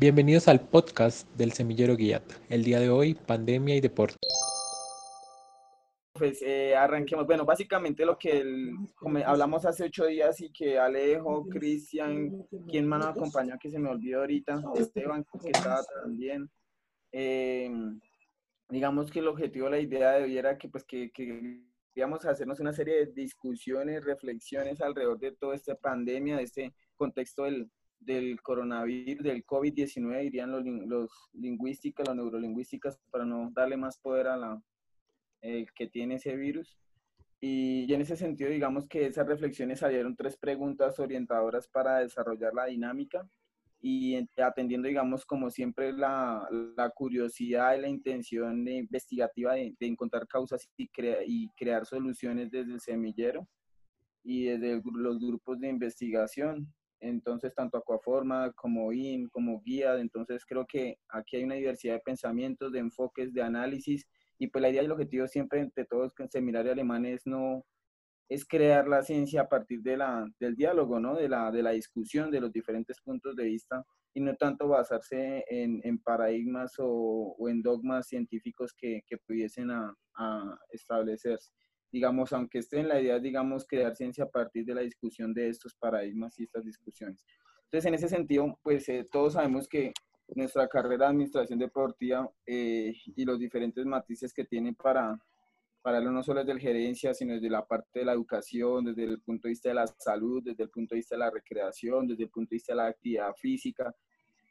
Bienvenidos al podcast del Semillero Guiata. El día de hoy, pandemia y deporte. Pues eh, arranquemos. Bueno, básicamente lo que hablamos hace ocho días y que Alejo, Cristian, quien más nos acompañó, que se me olvidó ahorita, Esteban, que estaba también. Eh, digamos que el objetivo, la idea de hoy era que, pues, que, que queríamos hacernos una serie de discusiones, reflexiones alrededor de toda esta pandemia, de este contexto del, del coronavirus, del COVID-19, dirían los, los lingüísticos, los neurolingüísticas, para no darle más poder a la que tiene ese virus. Y, en ese sentido, digamos que esas reflexiones salieron tres preguntas orientadoras para desarrollar la dinámica y atendiendo, digamos, como siempre, la, la curiosidad y la intención investigativa de, de encontrar causas y, y crear soluciones desde el semillero y desde los grupos de investigación. Entonces tanto Aquaforma como IN, como Guía, entonces creo que aquí hay una diversidad de pensamientos, de enfoques, de análisis, y pues la idea y el objetivo siempre entre todos en seminario alemán es no es crear la ciencia a partir de la, del diálogo, ¿no? de, la, de la discusión de los diferentes puntos de vista y no tanto basarse en, en paradigmas o, en dogmas científicos que, que pudiesen a, a establecerse digamos, aunque esté en la idea, digamos, crear ciencia a partir de la discusión de estos paradigmas y estas discusiones. Entonces, en ese sentido, pues eh, todos sabemos que nuestra carrera de administración deportiva eh, y los diferentes matices que tiene para, para no solo desde la gerencia, sino desde la parte de la educación, desde el punto de vista de la salud, desde el punto de vista de la recreación, desde el punto de vista de la actividad física.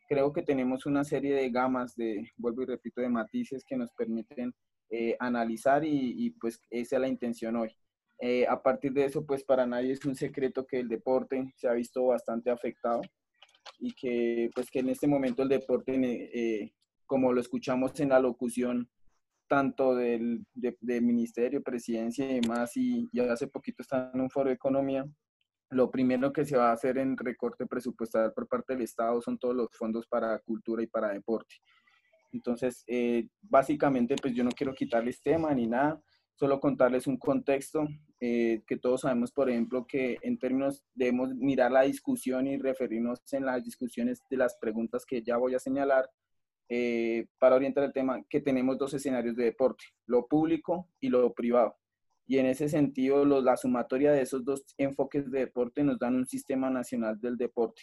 Creo que tenemos una serie de gamas de, vuelvo y repito, de matices que nos permiten eh, analizar y, pues esa es la intención hoy. Eh, a partir de eso, pues para nadie es un secreto que el deporte se ha visto bastante afectado y que pues que en este momento el deporte, eh, como lo escuchamos en la locución, tanto del ministerio, presidencia y demás, y, ya hace poquito está en un foro de economía, lo primero que se va a hacer en recorte presupuestal por parte del Estado son todos los fondos para cultura y para deporte. Entonces, eh, básicamente, pues yo no quiero quitarles tema ni nada, solo contarles un contexto eh, que todos sabemos, por ejemplo, que en términos debemos mirar la discusión y referirnos en las discusiones de las preguntas que ya voy a señalar eh, para orientar el tema, que tenemos dos escenarios de deporte, lo público y lo privado. Y en ese sentido, la sumatoria de esos dos enfoques de deporte nos dan un sistema nacional del deporte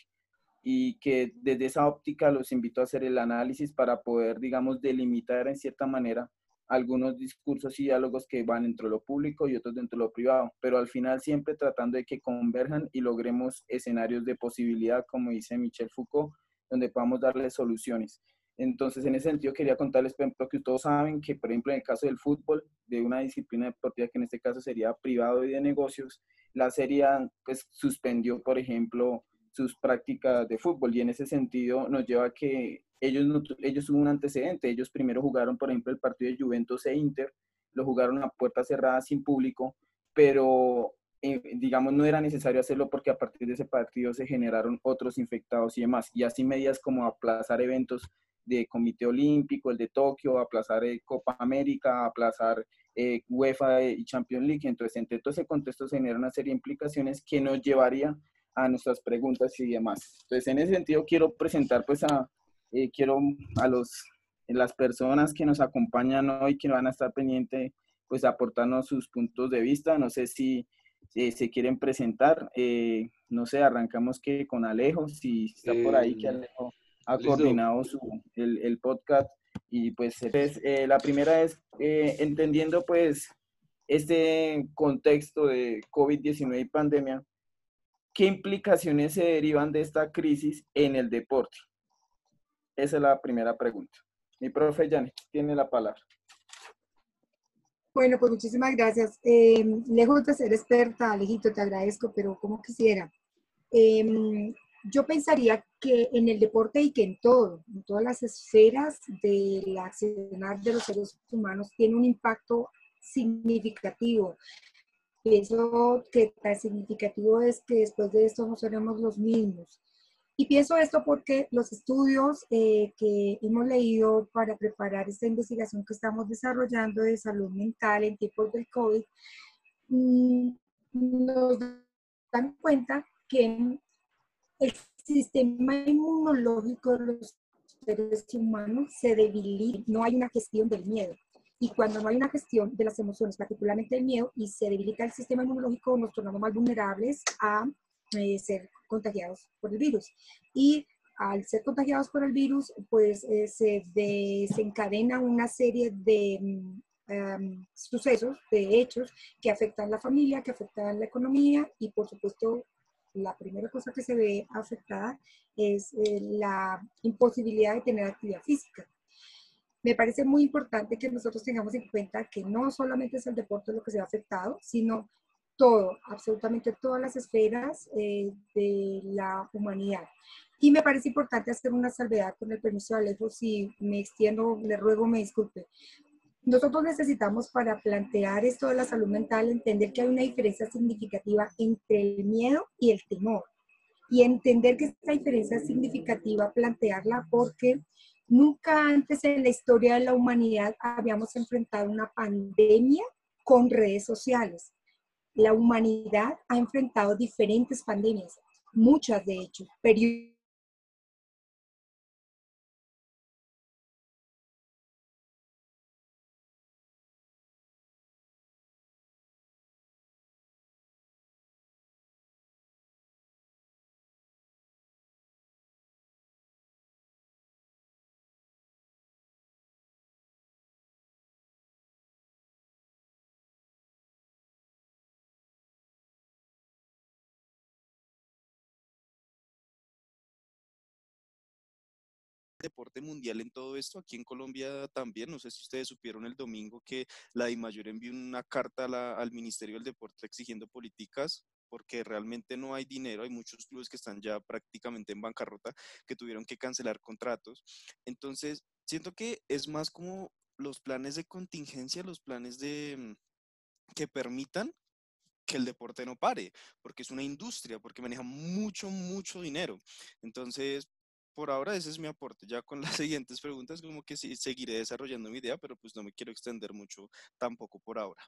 y que desde esa óptica los invito a hacer el análisis para poder, digamos, delimitar en cierta manera algunos discursos y diálogos que van dentro de lo público y otros dentro de lo privado, pero al final siempre tratando de que converjan y logremos escenarios de posibilidad, como dice Michel Foucault, donde podamos darle soluciones. Entonces, en ese sentido, quería contarles, por ejemplo, que todos saben que, por ejemplo, en el caso del fútbol, de una disciplina deportiva que en este caso sería privado y de negocios, la serie pues suspendió, por ejemplo, sus prácticas de fútbol. Y en ese sentido nos lleva a que ellos, ellos un antecedente, ellos primero jugaron por ejemplo el partido de Juventus e Inter, lo jugaron a puerta cerrada sin público, pero eh, digamos no era necesario hacerlo porque a partir de ese partido se generaron otros infectados y demás, y así medidas como aplazar eventos de Comité Olímpico, el de Tokio, aplazar eh, Copa América, aplazar eh, UEFA y Champions League. Entonces, entre todo ese contexto se genera una serie de implicaciones que nos llevaría a nuestras preguntas y demás. Entonces, en ese sentido, quiero presentar, pues, a, eh, quiero a los, las personas que nos acompañan hoy, que van a estar pendientes, pues, aportarnos sus puntos de vista. No sé si se quieren presentar. Eh, no sé, arrancamos que con Alejo, si está por ahí, que Alejo ha coordinado su, el, el, podcast. Y pues, pues la primera es entendiendo, pues, este contexto de COVID-19 y pandemia, ¿Qué implicaciones se derivan de esta crisis en el deporte? Esa es la primera pregunta. Mi profe Janet tiene la palabra. Bueno, pues muchísimas gracias. Eh, lejos de ser experta, Alejito, te agradezco, pero como quisiera. Em, yo pensaría que en el deporte y que en todo, en todas las esferas del accionar de los seres humanos, tiene un impacto significativo pienso que tan significativo es que después de esto no seremos los mismos. Y pienso esto porque los estudios eh, que hemos leído para preparar esta investigación que estamos desarrollando de salud mental en tiempos del COVID mm, nos dan cuenta que el sistema inmunológico de los seres humanos se debilita, no hay una gestión del miedo. Y cuando no hay una gestión de las emociones, particularmente el miedo, y se debilita el sistema inmunológico, nos tornamos más vulnerables a eh, ser contagiados por el virus. Y al ser contagiados por el virus, pues eh, se desencadena una serie de mm, em, sucesos, de hechos que afectan la familia, que afectan la economía y por supuesto la primera cosa que se ve afectada es eh, la imposibilidad de tener actividad física. Me parece muy importante que nosotros tengamos en cuenta que no solamente es el deporte lo que se ha afectado, sino todo, absolutamente todas las esferas eh, de la humanidad. Y me parece importante hacer una salvedad con el permiso de Alejo, si me extiendo, le ruego me disculpe. Nosotros necesitamos para plantear esto de la salud mental entender que hay una diferencia significativa entre el miedo y el temor. Y entender que esta diferencia es significativa, plantearla porque nunca antes en la historia de la humanidad habíamos enfrentado una pandemia con redes sociales la humanidad ha enfrentado diferentes pandemias, muchas de hecho, periodos deporte mundial en todo esto. Aquí en Colombia también, no sé si ustedes supieron el domingo que la DIMAYOR envió una carta al Ministerio del Deporte exigiendo políticas porque realmente no hay dinero, hay muchos clubes que están ya prácticamente en bancarrota, que tuvieron que cancelar contratos. Entonces, siento que es más como los planes de contingencia, los planes de mm, que permitan que el deporte no pare, porque es una industria, porque maneja mucho, mucho dinero. Entonces, por ahora ese es mi aporte. Ya con las siguientes preguntas como que sí seguiré desarrollando mi idea, pero pues no me quiero extender mucho tampoco por ahora.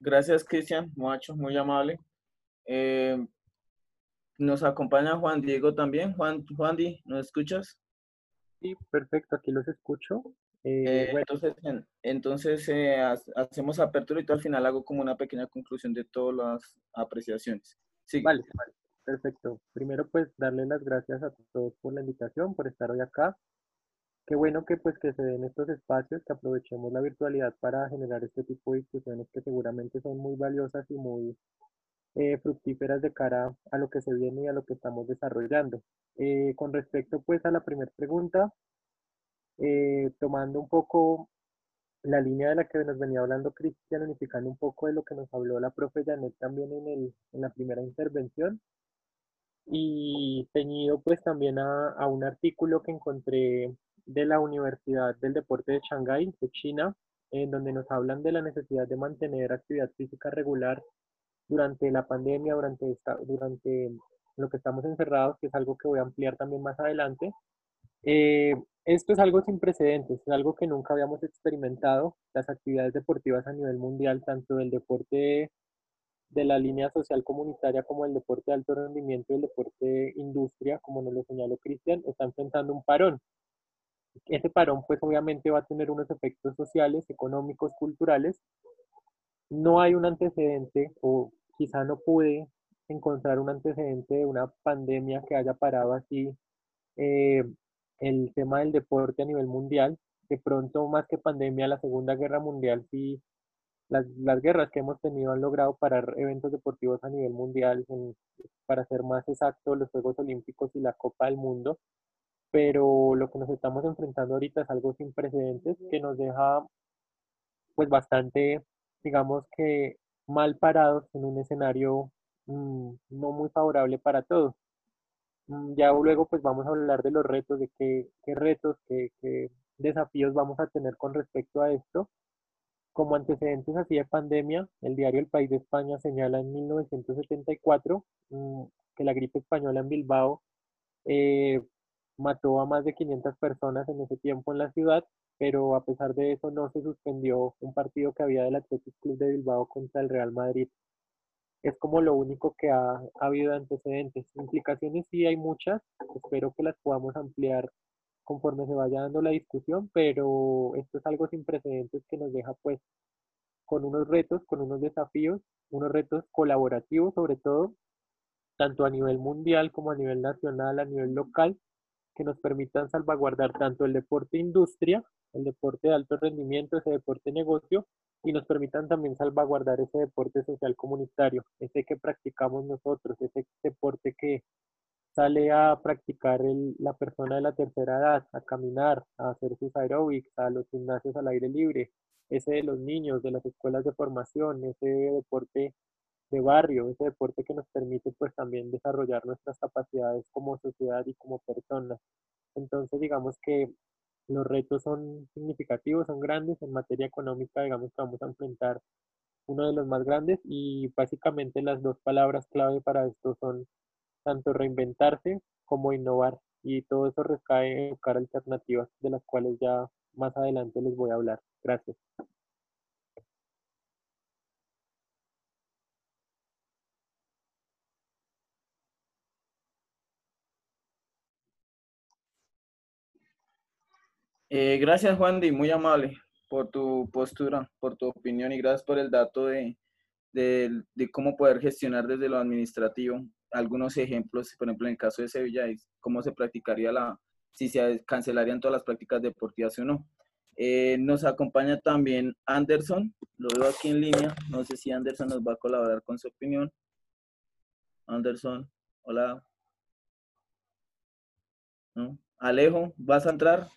Gracias, Cristian, mucho, muy amable. Eh, nos acompaña Juan Diego también. Juan, Juan Di, ¿nos escuchas? Sí, perfecto, aquí los escucho. Eh, eh, entonces, entonces hacemos apertura y todo al final hago como una pequeña conclusión de todas las apreciaciones. Sí. Vale, perfecto. Primero, pues, darle las gracias a todos por la invitación, por estar hoy acá. Qué bueno que, pues, que se den estos espacios, que aprovechemos la virtualidad para generar este tipo de discusiones que seguramente son muy valiosas y muy eh, fructíferas de cara a lo que se viene y a lo que estamos desarrollando. Eh, con respecto, pues, a la primera pregunta, eh, tomando un poco la línea de la que nos venía hablando Cristian, unificando un poco de lo que nos habló la profe Janet también en, el, en la primera intervención, y ceñido pues también a, un artículo que encontré de la Universidad del Deporte de Shanghái, de China, en donde nos hablan de la necesidad de mantener actividad física regular durante la pandemia, durante, esta, durante lo que estamos encerrados, que es algo que voy a ampliar también más adelante. Eh, esto es algo sin precedentes, es algo que nunca habíamos experimentado. Las actividades deportivas a nivel mundial, tanto el deporte de la línea social comunitaria como el deporte de alto rendimiento y el deporte industria, como nos lo señaló Cristian, están enfrentando un parón. Ese parón pues obviamente va a tener unos efectos sociales, económicos, culturales. No hay un antecedente o quizá no pude encontrar un antecedente de una pandemia que haya parado así eh, el tema del deporte a nivel mundial. De pronto, más que pandemia, la Segunda Guerra Mundial, sí, las, las guerras que hemos tenido han logrado parar eventos deportivos a nivel mundial, para ser más exacto, los Juegos Olímpicos y la Copa del Mundo. Pero lo que nos estamos enfrentando ahorita es algo sin precedentes que nos deja pues bastante, digamos que mal parados en un escenario mm, no muy favorable para todos. Mm, ya luego pues vamos a hablar de los retos, de qué, qué retos, qué, qué, desafíos vamos a tener con respecto a esto. Como antecedentes así de pandemia, el diario El País de España señala en 1974 mm, que la gripe española en Bilbao eh, mató a más de 500 personas en ese tiempo en la ciudad pero a pesar de eso no se suspendió un partido que había del Athletic Club de Bilbao contra el Real Madrid. Es como lo único que ha, ha habido antecedentes. Implicaciones sí hay muchas, espero que las podamos ampliar conforme se vaya dando la discusión, pero esto es algo sin precedentes que nos deja pues con unos retos, con unos desafíos, unos retos colaborativos sobre todo, tanto a nivel mundial como a nivel nacional, a nivel local, que nos permitan salvaguardar tanto el deporte industria, el deporte de alto rendimiento, ese deporte negocio, y nos permitan también salvaguardar ese deporte social comunitario, ese que practicamos nosotros, ese deporte que sale a practicar el, la persona de la tercera edad, a caminar, a hacer sus aeróbics, a los gimnasios al aire libre, ese de los niños, de las escuelas de formación, ese deporte de barrio, ese deporte que nos permite pues también desarrollar nuestras capacidades como sociedad y como personas. Entonces digamos que los retos son significativos, son grandes en materia económica, digamos que vamos a enfrentar uno de los más grandes y básicamente las dos palabras clave para esto son tanto reinventarse como innovar. Y todo eso recae en buscar alternativas de las cuales ya más adelante les voy a hablar. Gracias. Eh, gracias, Juan Di, muy amable por tu postura, por tu opinión y gracias por el dato de, de, de cómo poder gestionar desde lo administrativo algunos ejemplos, por ejemplo, en el caso de Sevilla, cómo se practicaría la, si se cancelarían todas las prácticas deportivas o no. Eh, nos acompaña también Anderson, lo veo aquí en línea, no sé si Anderson nos va a colaborar con su opinión. Anderson, hola. ¿No? Alejo, ¿vas a entrar?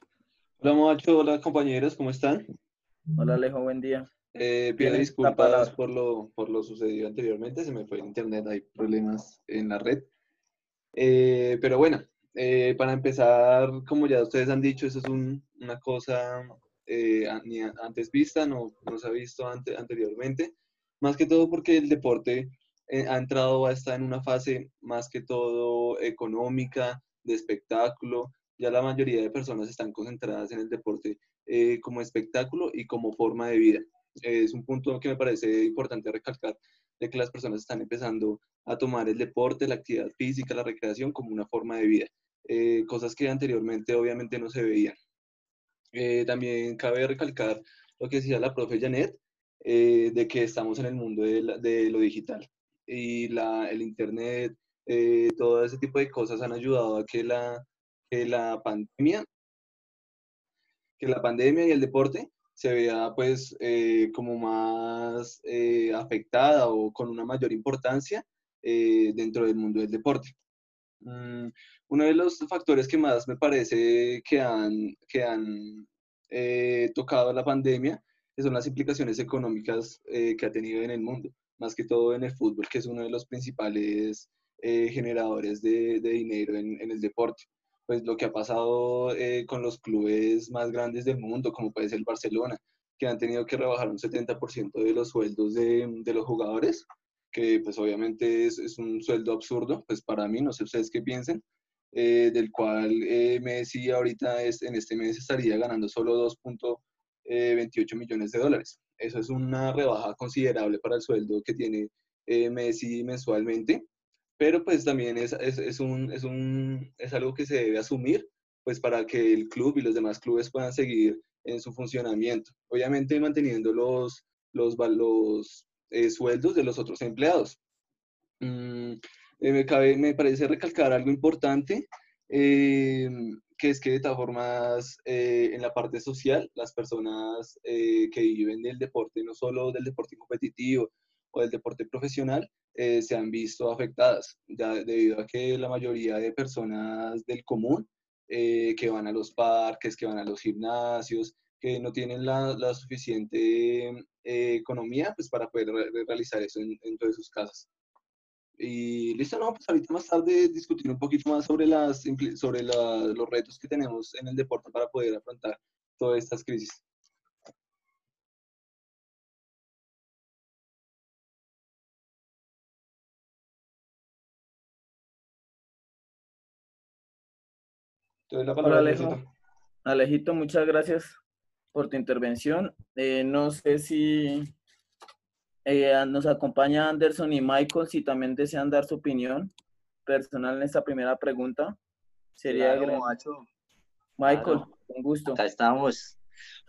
Hola Macho, hola compañeros, ¿cómo están? Hola Alejo, buen día. Eh, pido disculpas por lo, por lo sucedido anteriormente, se me fue el internet, hay problemas en la red. Eh, pero bueno, eh, para empezar, como ya ustedes han dicho, eso es un, una cosa ni antes vista, no, no se ha visto ante, anteriormente, más que todo porque el deporte ha entrado a estar en una fase más que todo económica, de espectáculo, ya la mayoría de personas están concentradas en el deporte como espectáculo y como forma de vida es un punto que me parece importante recalcar, de que las personas están empezando a tomar el deporte, la actividad física, la recreación como una forma de vida, eh, cosas que anteriormente obviamente no se veían. Eh, también cabe recalcar lo que decía la profe Janet, eh, de que estamos en el mundo de, lo digital y la, el Internet, todo ese tipo de cosas han ayudado a que la, que la pandemia que la pandemia y el deporte se vea pues eh, como más eh, afectada o con una mayor importancia eh, dentro del mundo del deporte. Mm, uno de los factores que más me parece que han, que han tocado la pandemia son las implicaciones económicas que ha tenido en el mundo, más que todo en el fútbol, que es uno de los principales generadores de, de dinero en, en el deporte pues lo que ha pasado eh, con los clubes más grandes del mundo, como puede ser el Barcelona, que han tenido que rebajar un 70% de los sueldos de, de, los jugadores, que pues obviamente es, es, un sueldo absurdo, pues para mí, no sé ustedes qué piensen, eh, del cual eh, Messi ahorita es, en este mes estaría ganando solo 2.28 millones de dólares. Eso es una rebaja considerable para el sueldo que tiene Messi mensualmente pero pues también es, es, es, un, es, un, es algo que se debe asumir pues para que el club y los demás clubes puedan seguir en su funcionamiento. Obviamente manteniendo los, los, los eh, sueldos de los otros empleados. Mm, eh, me, cabe, me parece recalcar algo importante, eh, que es que de todas formas en la parte social, las personas que viven del deporte, no solo del deporte competitivo o del deporte profesional, eh, se han visto afectadas, ya debido a que la mayoría de personas del común eh, que van a los parques, que van a los gimnasios, que no tienen la, la suficiente eh, economía pues, para poder realizar eso en, en todas sus casas. Y listo, no, pues ahorita más tarde discutir un poquito más sobre, las, sobre la, los retos que tenemos en el deporte para poder afrontar todas estas crisis. Hola, Alejo. Alejito, muchas gracias por tu intervención. Eh, no sé si eh, nos acompaña Anderson y Michael, si también desean dar su opinión personal en esta primera pregunta. Sería Michael, con gusto. Acá estamos.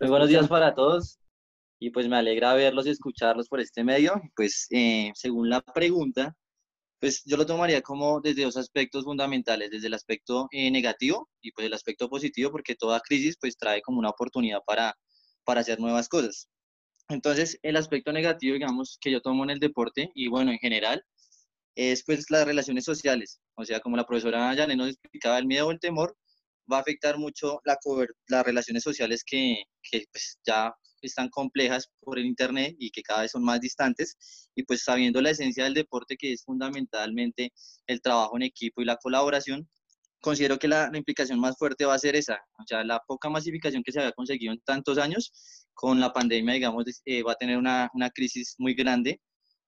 Muy buenos días para todos y pues me alegra verlos y escucharlos por este medio. Pues eh, según la pregunta, pues yo lo tomaría como desde dos aspectos fundamentales, desde el aspecto eh, negativo y pues el aspecto positivo, porque toda crisis pues trae como una oportunidad para, para hacer nuevas cosas. Entonces, el aspecto negativo, digamos, que yo tomo en el deporte y bueno, en general, es pues las relaciones sociales. O sea, como la profesora Janet nos explicaba, el miedo o el temor va a afectar mucho la las relaciones sociales que, que pues, ya están complejas por el Internet y que cada vez son más distantes. Y pues sabiendo la esencia del deporte, que es fundamentalmente el trabajo en equipo y la colaboración, considero que la, implicación más fuerte va a ser esa. O sea, la poca masificación que se había conseguido en tantos años, con la pandemia, digamos, eh, va a tener una, una, crisis muy grande,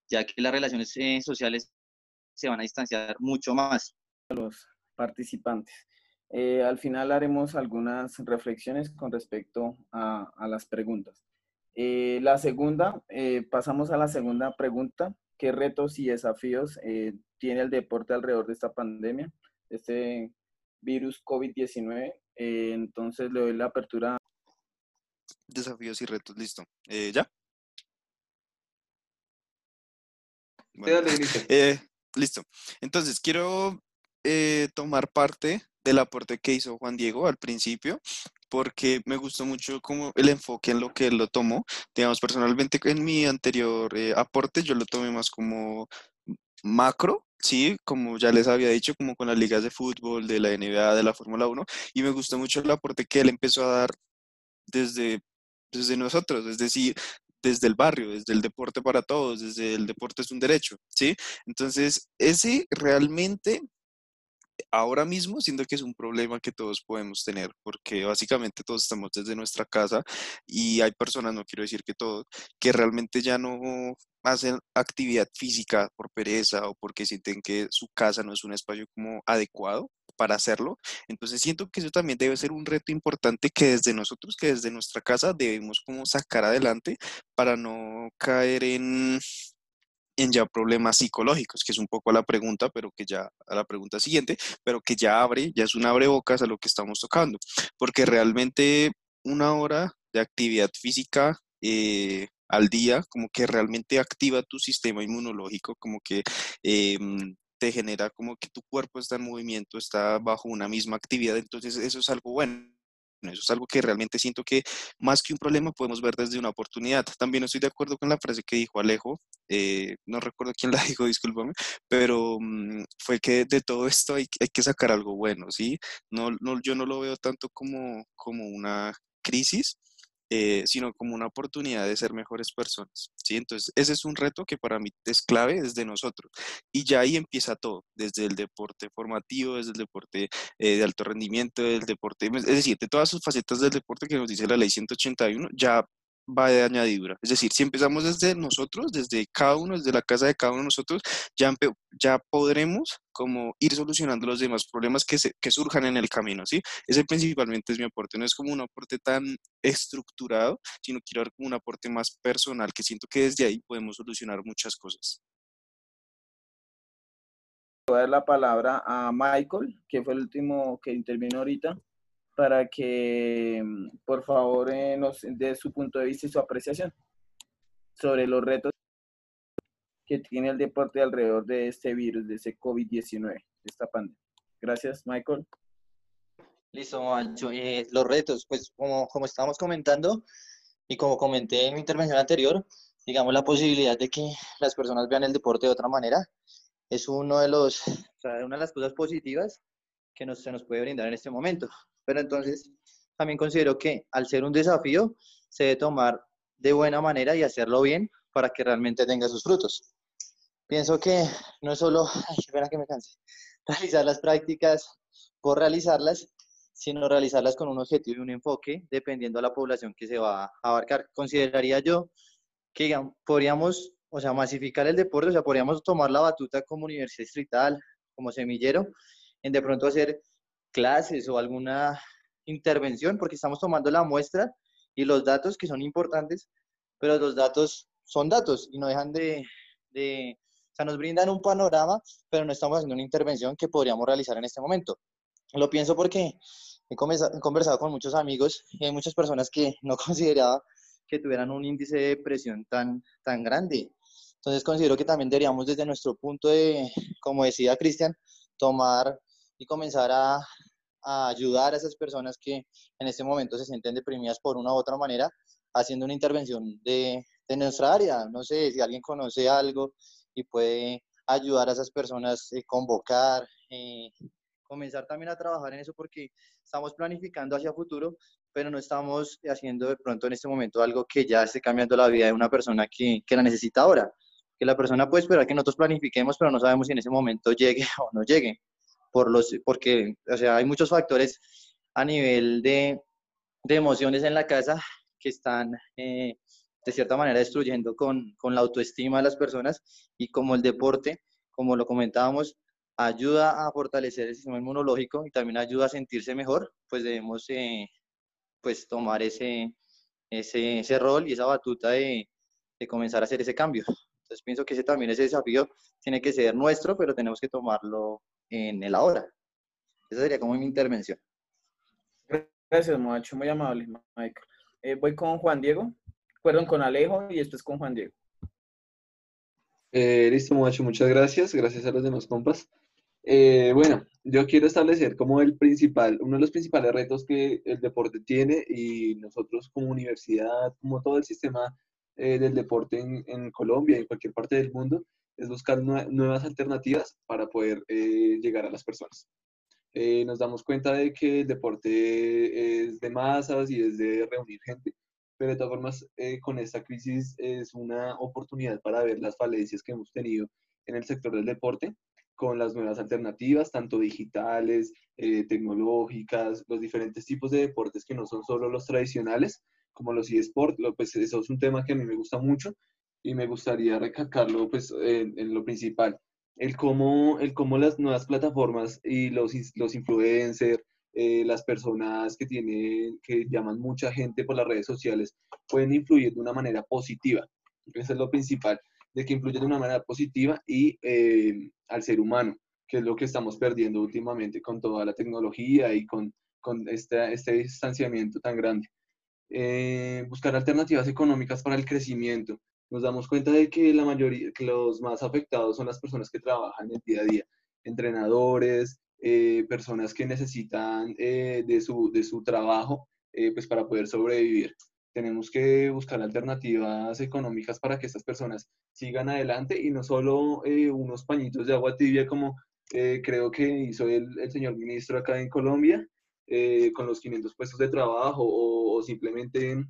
ya que las relaciones eh, sociales se van a distanciar mucho más. Los participantes. Eh, al final haremos algunas reflexiones con respecto a, las preguntas. Eh, la segunda, eh, pasamos a la segunda pregunta. ¿Qué retos y desafíos tiene el deporte alrededor de esta pandemia, este virus COVID-19? entonces le doy la apertura. Desafíos y retos, listo. ¿Ya? listo. Entonces, quiero tomar parte del aporte que hizo Juan Diego al principio, porque me gustó mucho como el enfoque en lo que él lo tomó. Digamos, personalmente en mi anterior eh, aporte yo lo tomé más como macro, sí, como ya les había dicho, como con las ligas de fútbol, de la NBA, de la Fórmula 1, y me gustó mucho el aporte que él empezó a dar desde, desde nosotros, es decir, desde el barrio, desde el deporte para todos, desde el deporte es un derecho, ¿sí? Entonces, ese realmente ahora mismo siento que es un problema que todos podemos tener, porque básicamente todos estamos desde nuestra casa y hay personas, no quiero decir que todos, que realmente ya no hacen actividad física por pereza o porque sienten que su casa no es un espacio como adecuado para hacerlo. Entonces siento que eso también debe ser un reto importante que desde nosotros, que desde nuestra casa debemos como sacar adelante para no caer en en ya problemas psicológicos, que es un poco a la pregunta, pero que ya a la pregunta siguiente, pero que ya abre, ya es un abrebocas a lo que estamos tocando, porque realmente una hora de actividad física eh, al día, como que realmente activa tu sistema inmunológico, como que em, te genera como que tu cuerpo está en movimiento, está bajo una misma actividad, entonces eso es algo bueno. Eso es algo que realmente siento que más que un problema podemos ver desde una oportunidad. También estoy de acuerdo con la frase que dijo Alejo, eh, no recuerdo quién la dijo, discúlpame, pero mm, fue que de todo esto hay, hay, que sacar algo bueno, ¿sí? No, no, yo no lo veo tanto como, como una crisis, eh, sino como una oportunidad de ser mejores personas. ¿sí? Entonces, ese es un reto que para mí es clave desde nosotros. Y ya ahí empieza todo, desde el deporte formativo, desde el deporte eh, de alto rendimiento, del deporte, es decir, de todas sus facetas del deporte que nos dice la ley 181, ya va de añadidura. Es decir, si empezamos desde nosotros, desde cada uno, desde la casa de cada uno de nosotros, ya, ya podremos como ir solucionando los demás problemas que, se, que surjan en el camino, ¿sí? Ese principalmente es mi aporte. No es como un aporte tan estructurado, sino quiero dar como un aporte más personal, que siento que desde ahí podemos solucionar muchas cosas. Voy a dar la palabra a Michael, que fue el último que intervino ahorita para que, mm, por favor, eh, nos dé su punto de vista y su apreciación sobre los retos que tiene el deporte alrededor de este virus, de ese COVID-19, de esta pandemia. Gracias, Michael. Listo, Mancho. Eh, los retos, pues como, como estábamos comentando y como comenté en mi intervención anterior, digamos la posibilidad de que las personas vean el deporte de otra manera es uno de los, una de las cosas positivas que nos, se nos puede brindar en este momento. Pero entonces también considero que al ser un desafío, se debe tomar de buena manera y hacerlo bien para que realmente tenga sus frutos. Pienso que no es solo, ay, espera que me canse, realizar las prácticas por realizarlas, sino realizarlas con un objetivo y un enfoque dependiendo de la población que se va a abarcar. Consideraría yo que podríamos, o sea, masificar el deporte, o sea, podríamos tomar la batuta como universidad distrital, como semillero, en de pronto hacer clases o alguna intervención, porque estamos tomando la muestra y los datos que son importantes, pero los datos son datos y no dejan de, de, o sea, nos brindan un panorama, pero no estamos haciendo una intervención que podríamos realizar en este momento. Lo pienso porque he, conversado con muchos amigos y hay muchas personas que no consideraba que tuvieran un índice de depresión tan, tan grande. Entonces considero que también deberíamos desde nuestro punto de, como decía Cristian, tomar y comenzar a, ayudar a esas personas que en este momento se sienten deprimidas por una u otra manera, haciendo una intervención de, de nuestra área. No sé si alguien conoce algo y puede ayudar a esas personas, eh, convocar, eh, comenzar también a trabajar en eso porque estamos planificando hacia futuro, pero no estamos haciendo de pronto en este momento algo que ya esté cambiando la vida de una persona que, que la necesita ahora. Que la persona puede esperar que nosotros planifiquemos, pero no sabemos si en ese momento llegue o no llegue por los, porque, o sea, hay muchos factores a nivel de, de emociones en la casa que están, eh, de cierta manera, destruyendo con, con la autoestima de las personas y como el deporte, como lo comentábamos, ayuda a fortalecer el sistema inmunológico y también ayuda a sentirse mejor, pues debemos eh, pues tomar ese, ese, ese, rol y esa batuta de, de, comenzar a hacer ese cambio. Entonces pienso que ese también ese desafío tiene que ser nuestro, pero tenemos que tomarlo en el ahora. Esa sería como mi intervención. Gracias, Moacho, muy amable, Michael. Eh, voy con Juan Diego, perdón, con Alejo y después con Juan Diego. Eh, listo, Moacho, muchas gracias. Gracias a los demás compas. Eh, bueno, yo quiero establecer como el principal, uno de los principales retos que el deporte tiene y nosotros como universidad, como todo el sistema eh, del deporte en, en Colombia y en cualquier parte del mundo, es buscar nuevas alternativas para poder eh, llegar a las personas. Eh, nos damos cuenta de que el deporte es de masas y es de reunir gente, pero de todas formas eh, con esta crisis es una oportunidad para ver las falencias que hemos tenido en el sector del deporte con las nuevas alternativas, tanto digitales, tecnológicas, los diferentes tipos de deportes que no son solo los tradicionales, como los eSports, pues eso es un tema que a mí me gusta mucho, y me gustaría recalcarlo pues, en, lo principal, el cómo, el cómo las nuevas plataformas y los, los influencers, eh, las personas que, tienen, que llaman mucha gente por las redes sociales, pueden influir de una manera positiva. Eso es lo principal, de que influyen de una manera positiva y eh, al ser humano, que es lo que estamos perdiendo últimamente con toda la tecnología y con, con este, este distanciamiento tan grande. Eh, buscar alternativas económicas para el crecimiento, nos damos cuenta de que la mayoría, que los más afectados son las personas que trabajan el día a día, entrenadores, eh, personas que necesitan eh, de, su, de su trabajo eh, pues para poder sobrevivir. Tenemos que buscar alternativas económicas para que estas personas sigan adelante y no solo unos pañitos de agua tibia como creo que hizo el, el, señor ministro acá en Colombia, con los 500 puestos de trabajo o, o simplemente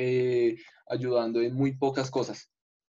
eh, ayudando en muy pocas cosas.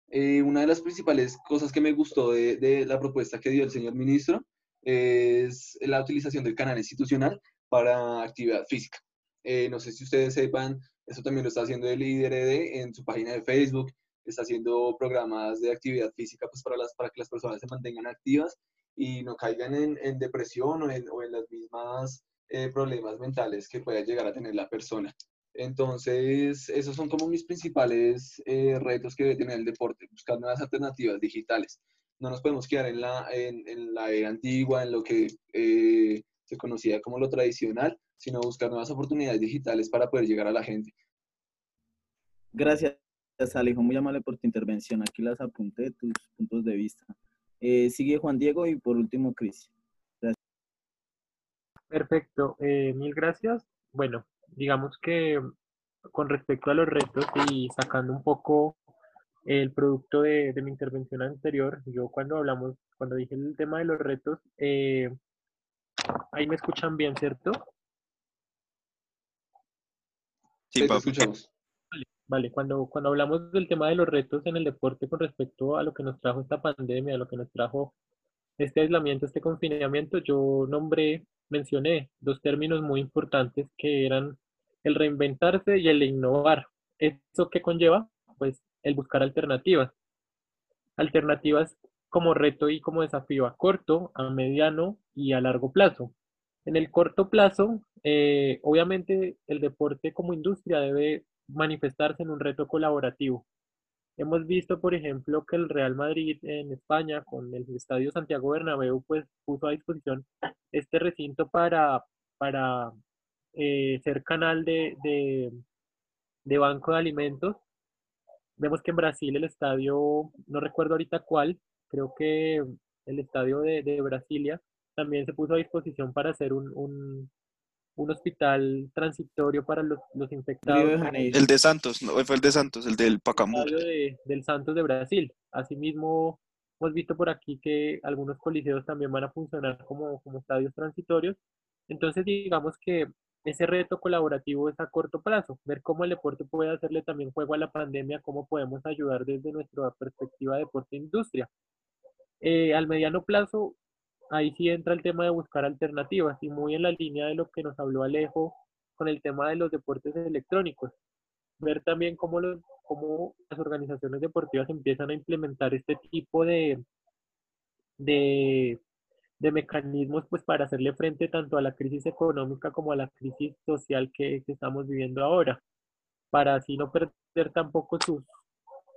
Eh, una de las principales cosas que me gustó de, la propuesta que dio el señor ministro es la utilización del canal institucional para actividad física. Eh, no sé si ustedes sepan, eso también lo está haciendo el IDRD en su página de Facebook, está haciendo programas de actividad física pues, para, las, para que las personas se mantengan activas y no caigan en, depresión o en, o en las mismas problemas mentales que pueda llegar a tener la persona. Entonces, esos son como mis principales eh, retos que debe tener el deporte, buscar nuevas alternativas digitales. No nos podemos quedar en la, en, la era antigua, en lo que eh, se conocía como lo tradicional, sino buscar nuevas oportunidades digitales para poder llegar a la gente. Gracias, Alejo. Muy amable por tu intervención. Aquí las apunté, tus puntos de vista. Eh, sigue Juan Diego y por último, Cris. Perfecto. mil gracias. Bueno, digamos que con respecto a los retos y sacando un poco el producto de, mi intervención anterior, yo cuando hablamos, cuando dije el tema de los retos, eh, ahí me escuchan bien, ¿cierto? Sí, te escuchamos. Vale, vale, cuando, cuando hablamos del tema de los retos en el deporte con respecto a lo que nos trajo esta pandemia, a lo que nos trajo este aislamiento, este confinamiento, yo nombré, mencioné dos términos muy importantes que eran el reinventarse y el innovar. ¿Eso qué conlleva? Pues el buscar alternativas. Alternativas como reto y como desafío a corto, a mediano y a largo plazo. En el corto plazo, eh, obviamente el deporte como industria debe manifestarse en un reto colaborativo. Hemos visto, por ejemplo, que el Real Madrid en España, con el Estadio Santiago Bernabéu, pues puso a disposición este recinto para, para eh, ser canal de, de, banco de alimentos. Vemos que en Brasil el estadio, no recuerdo ahorita cuál, creo que el estadio de, de Brasilia también se puso a disposición para hacer un, un, un hospital transitorio para los, los infectados. El de Santos, no, fue el de Santos, el del Pacambu. De, del Santos de Brasil. Asimismo, hemos visto por aquí que algunos coliseos también van a funcionar como, como estadios transitorios. Entonces, digamos que ese reto colaborativo es a corto plazo, ver cómo el deporte puede hacerle también juego a la pandemia, cómo podemos ayudar desde nuestra perspectiva de deporte e industria. Eh, al mediano plazo, ahí sí entra el tema de buscar alternativas y muy en la línea de lo que nos habló Alejo con el tema de los deportes electrónicos. Ver también cómo, los, cómo las organizaciones deportivas empiezan a implementar este tipo de, de, de mecanismos pues para hacerle frente tanto a la crisis económica como a la crisis social que, que estamos viviendo ahora, para así no perder tampoco sus,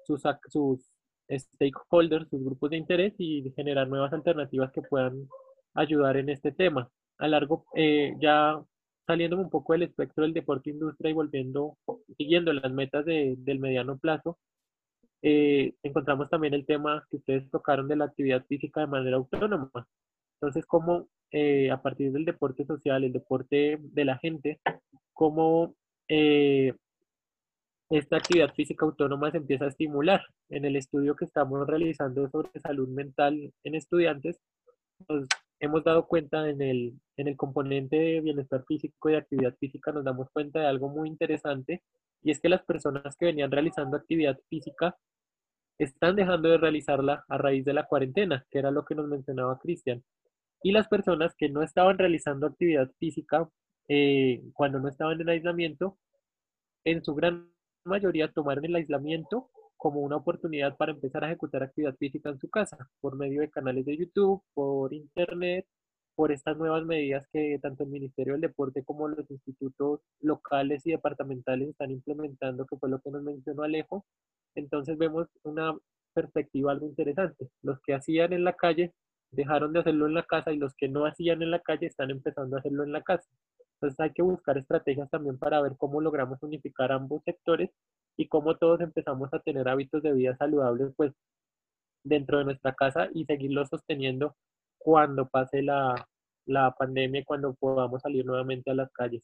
sus, sus stakeholders, sus grupos de interés y generar nuevas alternativas que puedan ayudar en este tema. A largo, eh, ya saliendo un poco del espectro del deporte industria y volviendo, siguiendo las metas de, del mediano plazo, eh, encontramos también el tema que ustedes tocaron de la actividad física de manera autónoma. Entonces, cómo eh, a partir del deporte social, el deporte de la gente, cómo esta actividad física autónoma se empieza a estimular. En el estudio que estamos realizando sobre salud mental en estudiantes, nos hemos dado cuenta en el, en el componente de bienestar físico y de actividad física, nos damos cuenta de algo muy interesante y es que las personas que venían realizando actividad física están dejando de realizarla a raíz de la cuarentena, que era lo que nos mencionaba Cristian. Y las personas que no estaban realizando actividad física eh, cuando no estaban en aislamiento, en su gran mayoría tomaron el aislamiento como una oportunidad para empezar a ejecutar actividad física en su casa, por medio de canales de YouTube, por internet, por estas nuevas medidas que tanto el Ministerio del Deporte como los institutos locales y departamentales están implementando, que fue lo que nos mencionó Alejo. Entonces vemos una perspectiva algo interesante. Los que hacían en la calle dejaron de hacerlo en la casa y los que no hacían en la calle están empezando a hacerlo en la casa. Entonces hay que buscar estrategias también para ver cómo logramos unificar ambos sectores y cómo todos empezamos a tener hábitos de vida saludables pues dentro de nuestra casa y seguirlo sosteniendo cuando pase la, la pandemia cuando podamos salir nuevamente a las calles.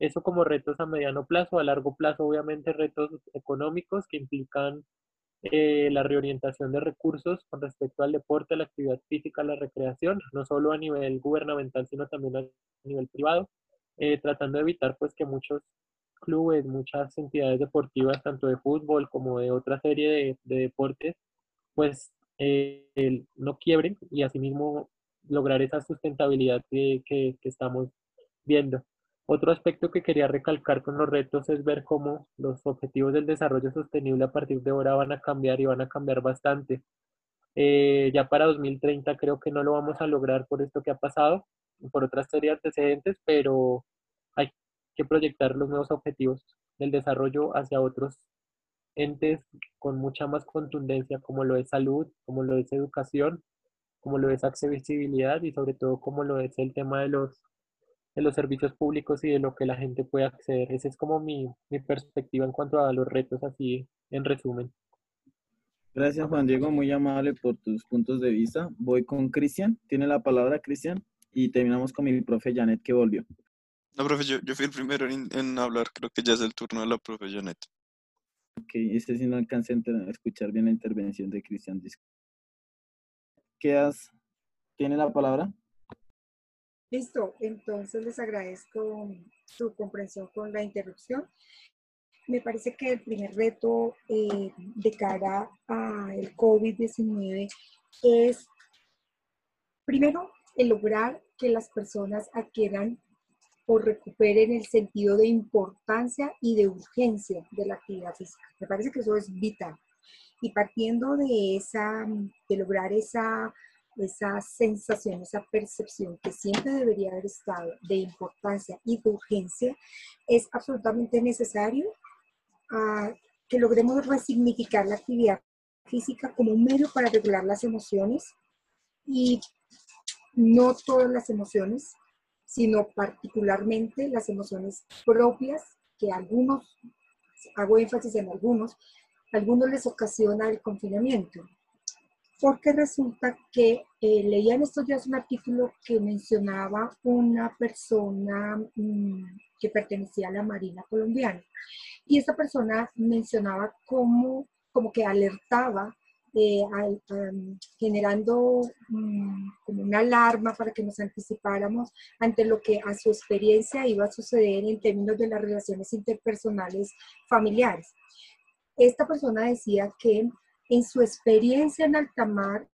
Eso como retos a mediano plazo, a largo plazo obviamente retos económicos que implican eh, la reorientación de recursos con respecto al deporte, la actividad física, la recreación, no solo a nivel gubernamental, sino también a nivel privado. Eh, tratando de evitar pues que muchos clubes, muchas entidades deportivas, tanto de fútbol como de otra serie de, deportes, pues eh, no quiebren y asimismo lograr esa sustentabilidad que, que, estamos viendo. Otro aspecto que quería recalcar con los retos es ver cómo los objetivos del desarrollo sostenible a partir de ahora van a cambiar y van a cambiar bastante. Eh, ya para 2030 creo que no lo vamos a lograr por esto que ha pasado, por otras serie de antecedentes, pero hay que proyectar los nuevos objetivos del desarrollo hacia otros entes con mucha más contundencia, como lo es salud, como lo es educación, como lo es accesibilidad y sobre todo como lo es el tema de los, de los servicios públicos y de lo que la gente puede acceder. Esa es como mi, mi perspectiva en cuanto a los retos, así en resumen. Gracias Juan Diego, muy amable por tus puntos de vista. Voy con Cristian. Tiene la palabra Cristian y terminamos con mi profe Janet que volvió. No, profe, yo, fui el primero en, hablar, creo que ya es el turno de la profe Janet. Ok, este sí no alcancé a escuchar bien la intervención de Cristian. ¿Quedas? ¿Tiene la palabra? Listo, entonces les agradezco su comprensión con la interrupción. Me parece que el primer reto eh, de cara al COVID-19 es, primero, lograr que las personas adquieran o recuperen el sentido de importancia y de urgencia de la actividad física. Me parece que eso es vital. Y partiendo de esa, de lograr esa esa sensación, esa percepción que siempre debería haber estado de importancia y de urgencia, es absolutamente necesario ah, que logremos resignificar la actividad física como un medio para regular las emociones y no todas las emociones, sino particularmente las emociones propias que algunos, hago énfasis en algunos, algunos les ocasiona el confinamiento. Porque resulta que eh, leía en estos días un artículo que mencionaba una persona mm, que pertenecía a la Marina colombiana. Y esta persona mencionaba cómo, como que alertaba eh, generando mm, como una alarma para que nos anticipáramos ante lo que a su experiencia iba a suceder en términos de las relaciones interpersonales familiares. Esta persona decía que en su experiencia en alta mar,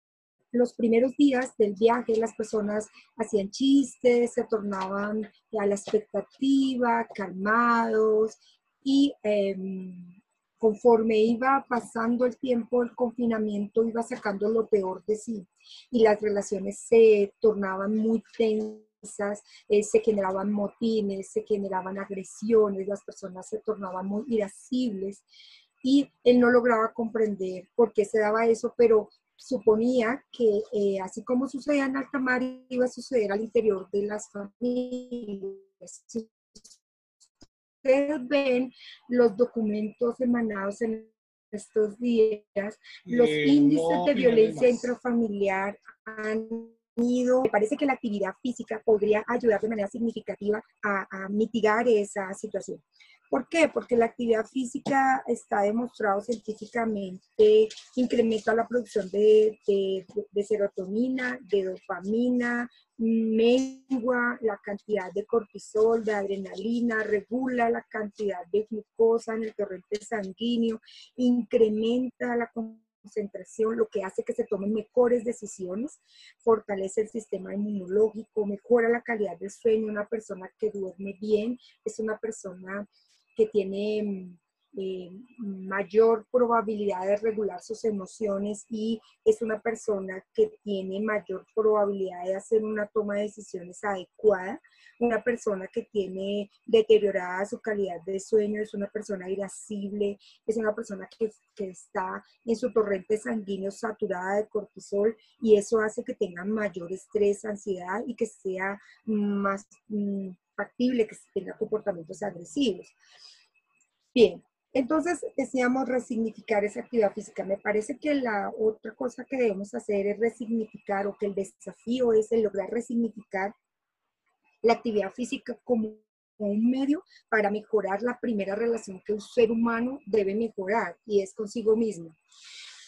los primeros días del viaje las personas hacían chistes, se tornaban a la expectativa, calmados y em, conforme iba pasando el tiempo, el confinamiento iba sacando lo peor de sí y las relaciones se tornaban muy tensas, eh, se generaban motines, se generaban agresiones, las personas se tornaban muy irascibles y él no lograba comprender por qué se daba eso, pero suponía que eh, así como sucedía en alta mar, iba a suceder al interior de las familias ustedes ven los documentos emanados en estos días, los eh, índices de violencia intrafamiliar han ido, me parece que la actividad física podría ayudar de manera significativa a mitigar esa situación. ¿Por qué? Porque la actividad física está demostrado científicamente, incrementa la producción de, serotonina, de dopamina, mengua la cantidad de cortisol, de adrenalina, regula la cantidad de glucosa en el torrente sanguíneo, incrementa la concentración, lo que hace que se tomen mejores decisiones, fortalece el sistema inmunológico, mejora la calidad del sueño. Una persona que duerme bien es una persona que tiene eh, mayor probabilidad de regular sus emociones y es una persona que tiene mayor probabilidad de hacer una toma de decisiones adecuada. Una persona que tiene deteriorada su calidad de sueño, es una persona irascible, es una persona que, que está en su torrente sanguíneo saturada de cortisol y eso hace que tenga mayor estrés, ansiedad y que sea más mm, factible que tenga comportamientos agresivos. Bien, entonces decíamos resignificar esa actividad física. Me parece que la otra cosa que debemos hacer es resignificar o que el desafío es el lograr resignificar la actividad física como un medio para mejorar la primera relación que un ser humano debe mejorar y es consigo mismo.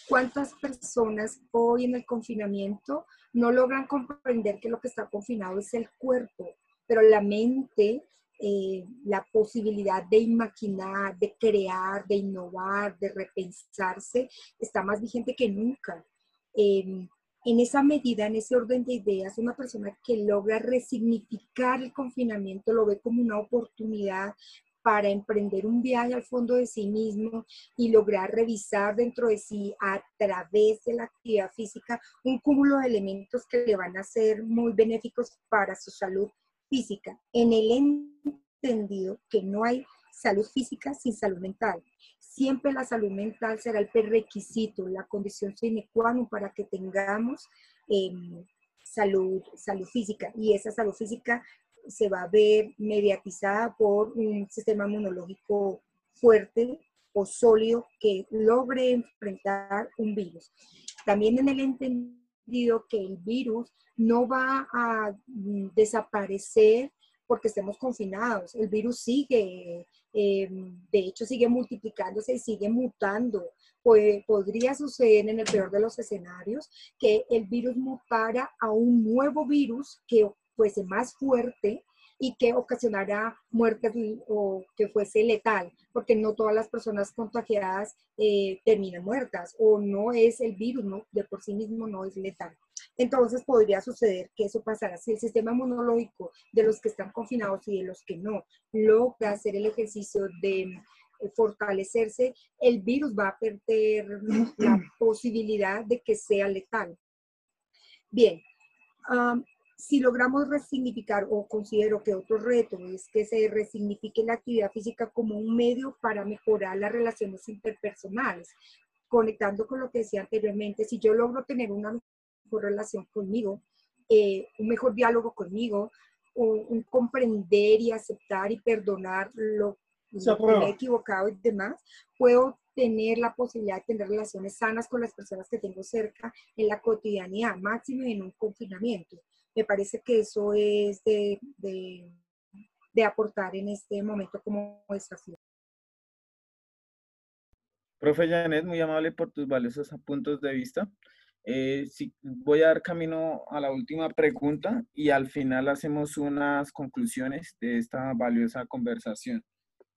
¿Cuántas personas hoy en el confinamiento no logran comprender que lo que está confinado es el cuerpo, pero la mente eh, la posibilidad de imaginar, de crear, de innovar, de repensarse, está más vigente que nunca. Em, en esa medida, en ese orden de ideas, una persona que logra resignificar el confinamiento lo ve como una oportunidad para emprender un viaje al fondo de sí mismo y lograr revisar dentro de sí a través de la actividad física un cúmulo de elementos que le van a ser muy benéficos para su salud física, en el entendido que no hay salud física sin salud mental. Siempre la salud mental será el prerequisito, la condición sine qua non para que tengamos em, salud, salud física. Y esa salud física se va a ver mediatizada por un sistema inmunológico fuerte o sólido que logre enfrentar un virus. También en el entendido que el virus no va a mm, desaparecer porque estemos confinados. El virus sigue, eh, de hecho sigue multiplicándose y sigue mutando. Pues, podría suceder en el peor de los escenarios que el virus mutara a un nuevo virus que fuese más fuerte y que ocasionara muertes o que fuese letal, porque no todas las personas contagiadas eh, terminan muertas o no es el virus, no, de por sí mismo no es letal. Entonces podría suceder que eso pasara si el sistema inmunológico de los que están confinados y de los que no logra hacer el ejercicio de eh, fortalecerse, el virus va a perder la posibilidad de que sea letal. Bien, si logramos resignificar o considero que otro reto es que se resignifique la actividad física como un medio para mejorar las relaciones interpersonales, conectando con lo que decía anteriormente, si yo logro tener una mejor relación conmigo, eh, un mejor diálogo conmigo, un, comprender y aceptar y perdonar lo, lo que me he equivocado y demás, puedo tener la posibilidad de tener relaciones sanas con las personas que tengo cerca en la cotidianidad, máximo en un confinamiento. Me parece que eso es de, de, aportar en este momento como estación. Profe Janet, muy amable por tus valiosos puntos de vista. Eh, voy a dar camino a la última pregunta y al final hacemos unas conclusiones de esta valiosa conversación.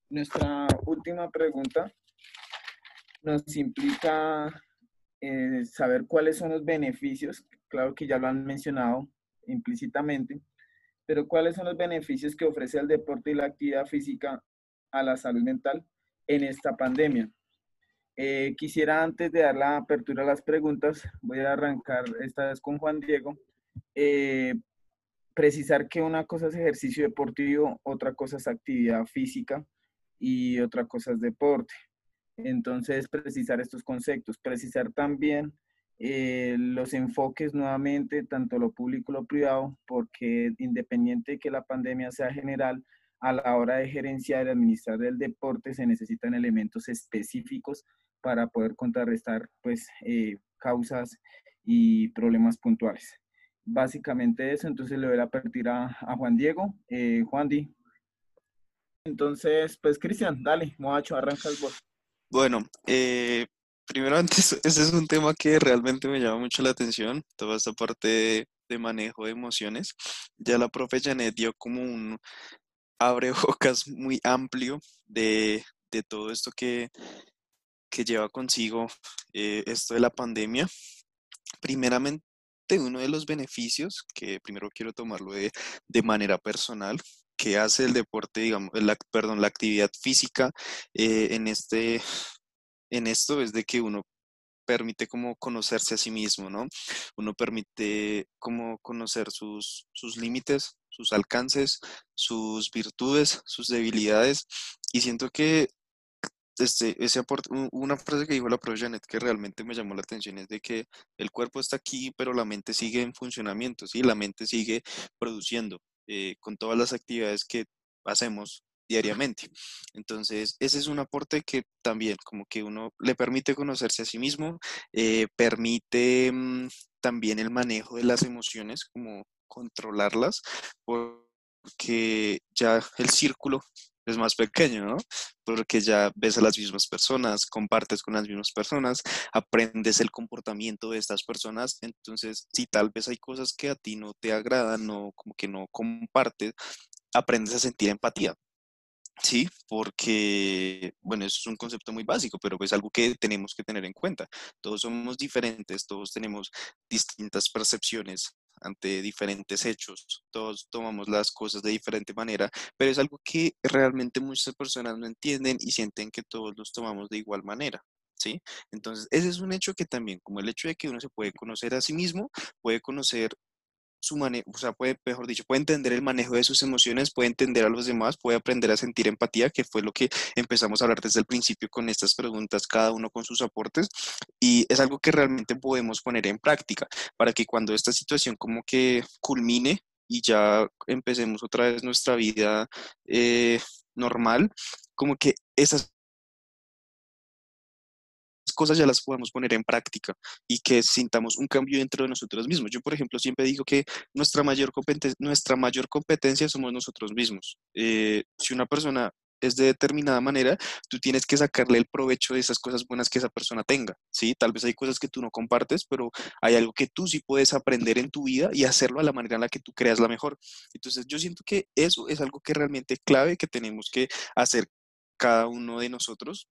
Nuestra última pregunta nos implica eh, saber cuáles son los beneficios, claro que ya lo han mencionado implícitamente, pero cuáles son los beneficios que ofrece el deporte y la actividad física a la salud mental en esta pandemia. Eh, quisiera antes de dar la apertura a las preguntas, voy a arrancar esta vez con Juan Diego, eh, precisar que una cosa es ejercicio deportivo, otra cosa es actividad física y otra cosa es deporte. Entonces, precisar estos conceptos, precisar también eh, los enfoques nuevamente, tanto lo público como lo privado, porque independiente de que la pandemia sea general, a la hora de gerenciar y administrar el deporte se necesitan elementos específicos para poder contrarrestar pues, eh, causas y problemas puntuales. Básicamente eso, entonces le voy a apertir a, Juan Diego. Eh, Juan Di. Entonces, pues Cristian, dale, Moacho, arranca el voz. Bueno, eh, primero antes, ese es un tema que realmente me llama mucho la atención, toda esta parte de, manejo de emociones. Ya la profe Janet dio como un abre bocas muy amplio de, todo esto que, que lleva consigo eh, esto de la pandemia. Primeramente, uno de los beneficios, que primero quiero tomarlo de, de manera personal, que hace el deporte, digamos, la, perdón, la actividad física eh, en, este, en esto es de que uno permite como conocerse a sí mismo, ¿no? Uno permite como conocer sus, sus límites, sus alcances, sus virtudes, sus debilidades. Y siento que este, ese una frase que dijo la profe Janet que realmente me llamó la atención es de que el cuerpo está aquí, pero la mente sigue en funcionamiento, ¿sí? La mente sigue produciendo. Eh, con todas las actividades que hacemos diariamente. Entonces, ese es un aporte que también como que uno le permite conocerse a sí mismo, eh, permite mm, también el manejo de las emociones, como controlarlas, porque ya el círculo es más pequeño, ¿no? Porque ya ves a las mismas personas, compartes con las mismas personas, aprendes el comportamiento de estas personas, entonces si tal vez hay cosas que a ti no te agradan o como que no compartes, aprendes a sentir empatía. Sí, porque, bueno, eso es un concepto muy básico, pero es algo que tenemos que tener en cuenta. Todos somos diferentes, todos tenemos distintas percepciones ante diferentes hechos, todos tomamos las cosas de diferente manera, pero es algo que realmente muchas personas no entienden y sienten que todos los tomamos de igual manera. ¿Sí? Entonces, ese es un hecho que también, como el hecho de que uno se puede conocer a sí mismo, puede conocer su manejo, o sea, puede, mejor dicho, puede entender el manejo de sus emociones, puede entender a los demás, puede aprender a sentir empatía, que fue lo que empezamos a hablar desde el principio con estas preguntas, cada uno con sus aportes, y es algo que realmente podemos poner en práctica para que cuando esta situación como que culmine y ya empecemos otra vez nuestra vida eh, normal, como que esas cosas ya las podemos poner en práctica y que sintamos un cambio dentro de nosotros mismos. Yo, por ejemplo, siempre digo que nuestra mayor, competencia, nuestra mayor competencia somos nosotros mismos. Eh, si una persona es de determinada manera, tú tienes que sacarle el provecho de esas cosas buenas que esa persona tenga, ¿sí? Tal vez hay cosas que tú no compartes, pero hay algo que tú sí puedes aprender en tu vida y hacerlo a la manera en la que tú creas la mejor. Entonces, yo siento que eso es algo que realmente clave que tenemos que hacer cada uno de nosotros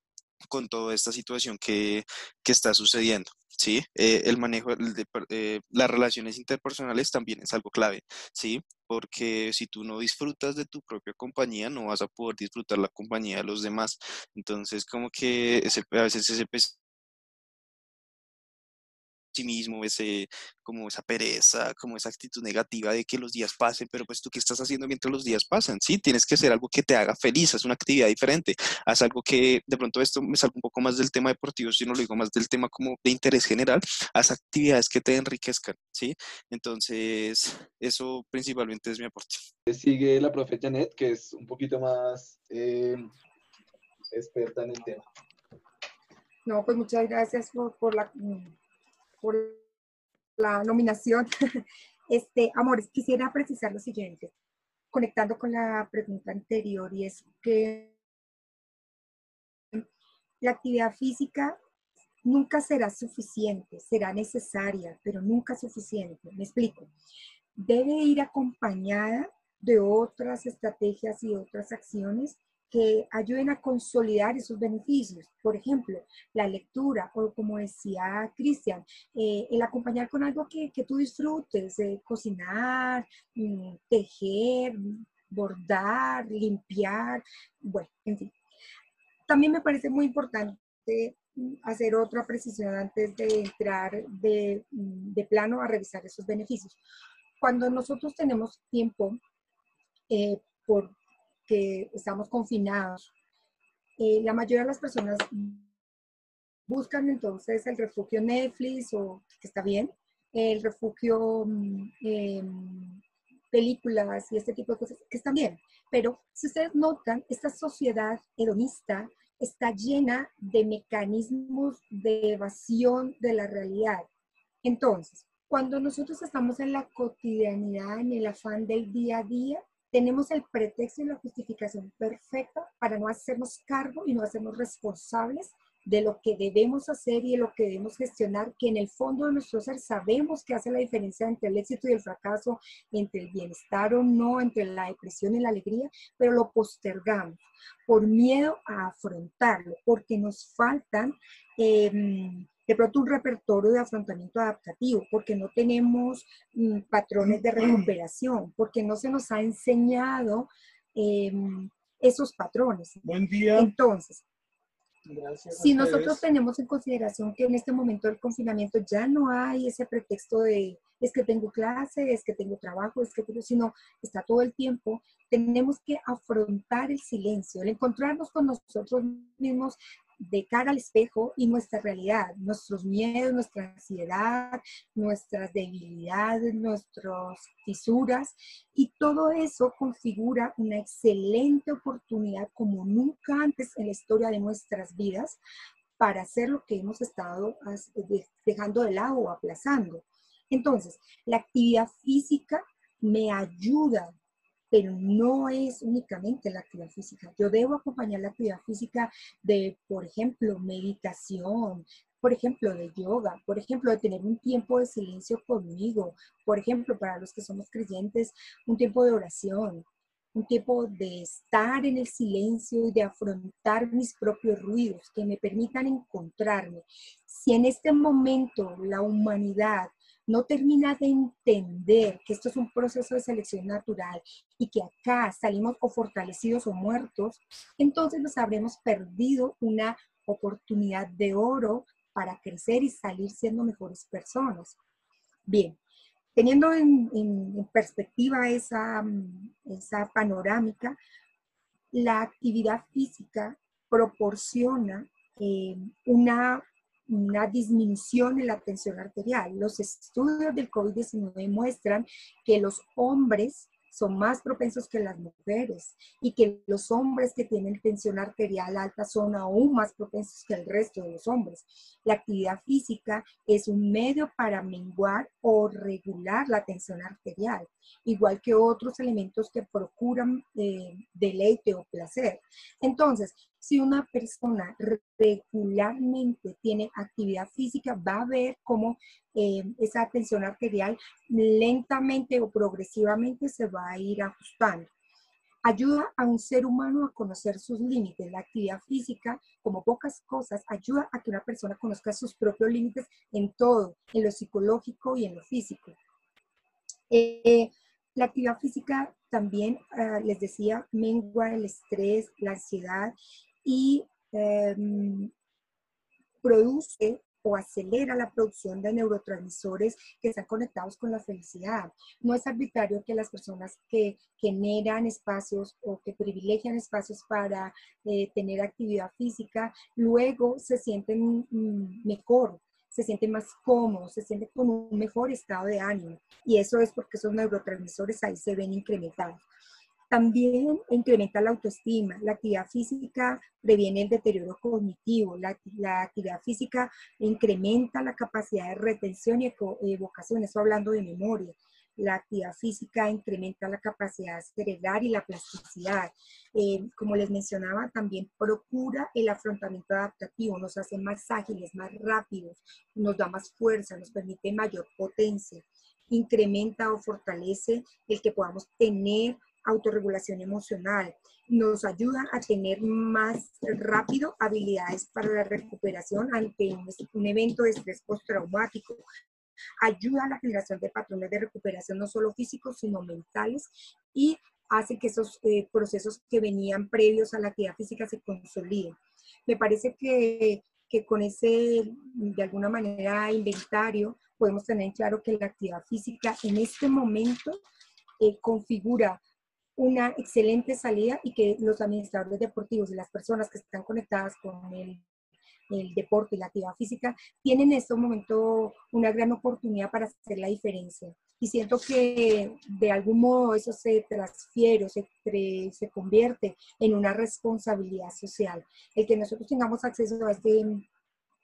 con toda esta situación que, está sucediendo. ¿sí? Eh, el manejo de eh, las relaciones interpersonales también es algo clave, ¿sí? Porque si tú no disfrutas de tu propia compañía, no vas a poder disfrutar la compañía de los demás. Entonces, como que ese, a veces ese pesimismo, ese, como esa pereza, como esa actitud negativa de que los días pasen, pero pues tú qué estás haciendo mientras los días pasan, ¿sí? Tienes que hacer algo que te haga feliz, haz una actividad diferente, haz algo que, de pronto esto me salgo un poco más del tema deportivo, si no lo digo más del tema como de interés general, haz actividades que te enriquezcan, ¿sí? Entonces, eso principalmente es mi aporte. Sigue la profe Janet, que es un poquito más eh, experta en el tema. No, pues muchas gracias por, la, por la nominación. Este, amores, quisiera precisar lo siguiente, conectando con la pregunta anterior, y es que la actividad física nunca será suficiente, será necesaria, pero nunca suficiente. Me explico. Debe ir acompañada de otras estrategias y otras acciones que ayuden a consolidar esos beneficios. Por ejemplo, la lectura o como decía Cristian, eh, el acompañar con algo que, que tú disfrutes, cocinar, mm, tejer, bordar, limpiar, bueno, en fin. También me parece muy importante mm, hacer otra precisión antes de entrar de, mm, de plano a revisar esos beneficios. Cuando nosotros tenemos tiempo eh, porque estamos confinados. Eh, la mayoría de las personas buscan entonces el refugio Netflix o que está bien, el refugio em, películas y este tipo de cosas que están bien. Pero si ustedes notan, esta sociedad hedonista está llena de mecanismos de evasión de la realidad. Entonces, cuando nosotros estamos en la cotidianidad, en el afán del día a día, tenemos el pretexto y la justificación perfecta para no hacernos cargo y no hacernos responsables de lo que debemos hacer y de lo que debemos gestionar, que en el fondo de nuestro ser sabemos que hace la diferencia entre el éxito y el fracaso, entre el bienestar o no, entre la depresión y la alegría, pero lo postergamos por miedo a afrontarlo, porque nos faltan em, de pronto un repertorio de afrontamiento adaptativo, porque no tenemos mm, patrones de recuperación, porque no se nos ha enseñado em, esos patrones. Buen día. Entonces, si nosotros tenemos en consideración que en este momento del confinamiento ya no hay ese pretexto de es que tengo clase, es que tengo trabajo, es que sino está todo el tiempo, tenemos que afrontar el silencio, el encontrarnos con nosotros mismos de cara al espejo y nuestra realidad, nuestros miedos, nuestra ansiedad, nuestras debilidades, nuestras fisuras y todo eso configura una excelente oportunidad como nunca antes en la historia de nuestras vidas para hacer lo que hemos estado dejando de lado o aplazando. Entonces, la actividad física me ayuda pero no es únicamente la actividad física. Yo debo acompañar la actividad física de, por ejemplo, meditación, por ejemplo, de yoga, por ejemplo, de tener un tiempo de silencio conmigo, por ejemplo, para los que somos creyentes, un tiempo de oración, un tiempo de estar en el silencio y de afrontar mis propios ruidos que me permitan encontrarme. Si en este momento la humanidad no termina de entender que esto es un proceso de selección natural y que acá salimos o fortalecidos o muertos, entonces nos habremos perdido una oportunidad de oro para crecer y salir siendo mejores personas. Bien, teniendo en, perspectiva esa, esa panorámica, la actividad física proporciona eh, una una disminución en la tensión arterial. Los estudios del COVID-19 muestran que los hombres son más propensos que las mujeres y que los hombres que tienen tensión arterial alta son aún más propensos que el resto de los hombres. La actividad física es un medio para menguar o regular la tensión arterial, igual que otros elementos que procuran eh, deleite o placer. Entonces, si una persona regularmente tiene actividad física, va a ver cómo eh, esa tensión arterial lentamente o progresivamente se va a ir ajustando. Ayuda a un ser humano a conocer sus límites. La actividad física, como pocas cosas, ayuda a que una persona conozca sus propios límites en todo, en lo psicológico y en lo físico. Eh, la actividad física también, ah, les decía, mengua el estrés, la ansiedad y em, produce o acelera la producción de neurotransmisores que están conectados con la felicidad. No es arbitrario que las personas que generan espacios o que privilegian espacios para eh, tener actividad física, luego se sienten mm, mejor, se sienten más cómodos, se sienten con un mejor estado de ánimo. Y eso es porque esos neurotransmisores ahí se ven incrementados. También incrementa la autoestima. La actividad física previene el deterioro cognitivo. La, actividad física incrementa la capacidad de retención y evocación. Eso hablando de memoria. La actividad física incrementa la capacidad cerebral y la plasticidad. Eh, como les mencionaba, también procura el afrontamiento adaptativo, nos hace más ágiles, más rápidos, nos da más fuerza, nos permite mayor potencia, incrementa o fortalece el que podamos tener autorregulación emocional. Nos ayuda a tener más rápido habilidades para la recuperación ante un, evento de estrés postraumático. Ayuda a la generación de patrones de recuperación no solo físicos, sino mentales y hace que esos eh, procesos que venían previos a la actividad física se consoliden. Me parece que, que con ese, de alguna manera, inventario, podemos tener claro que la actividad física en este momento eh, configura una excelente salida y que los administradores deportivos y las personas que están conectadas con el, el deporte y la actividad física tienen en este momento una gran oportunidad para hacer la diferencia. Y siento que de algún modo eso se transfiere, se, se convierte en una responsabilidad social. El que nosotros tengamos acceso a este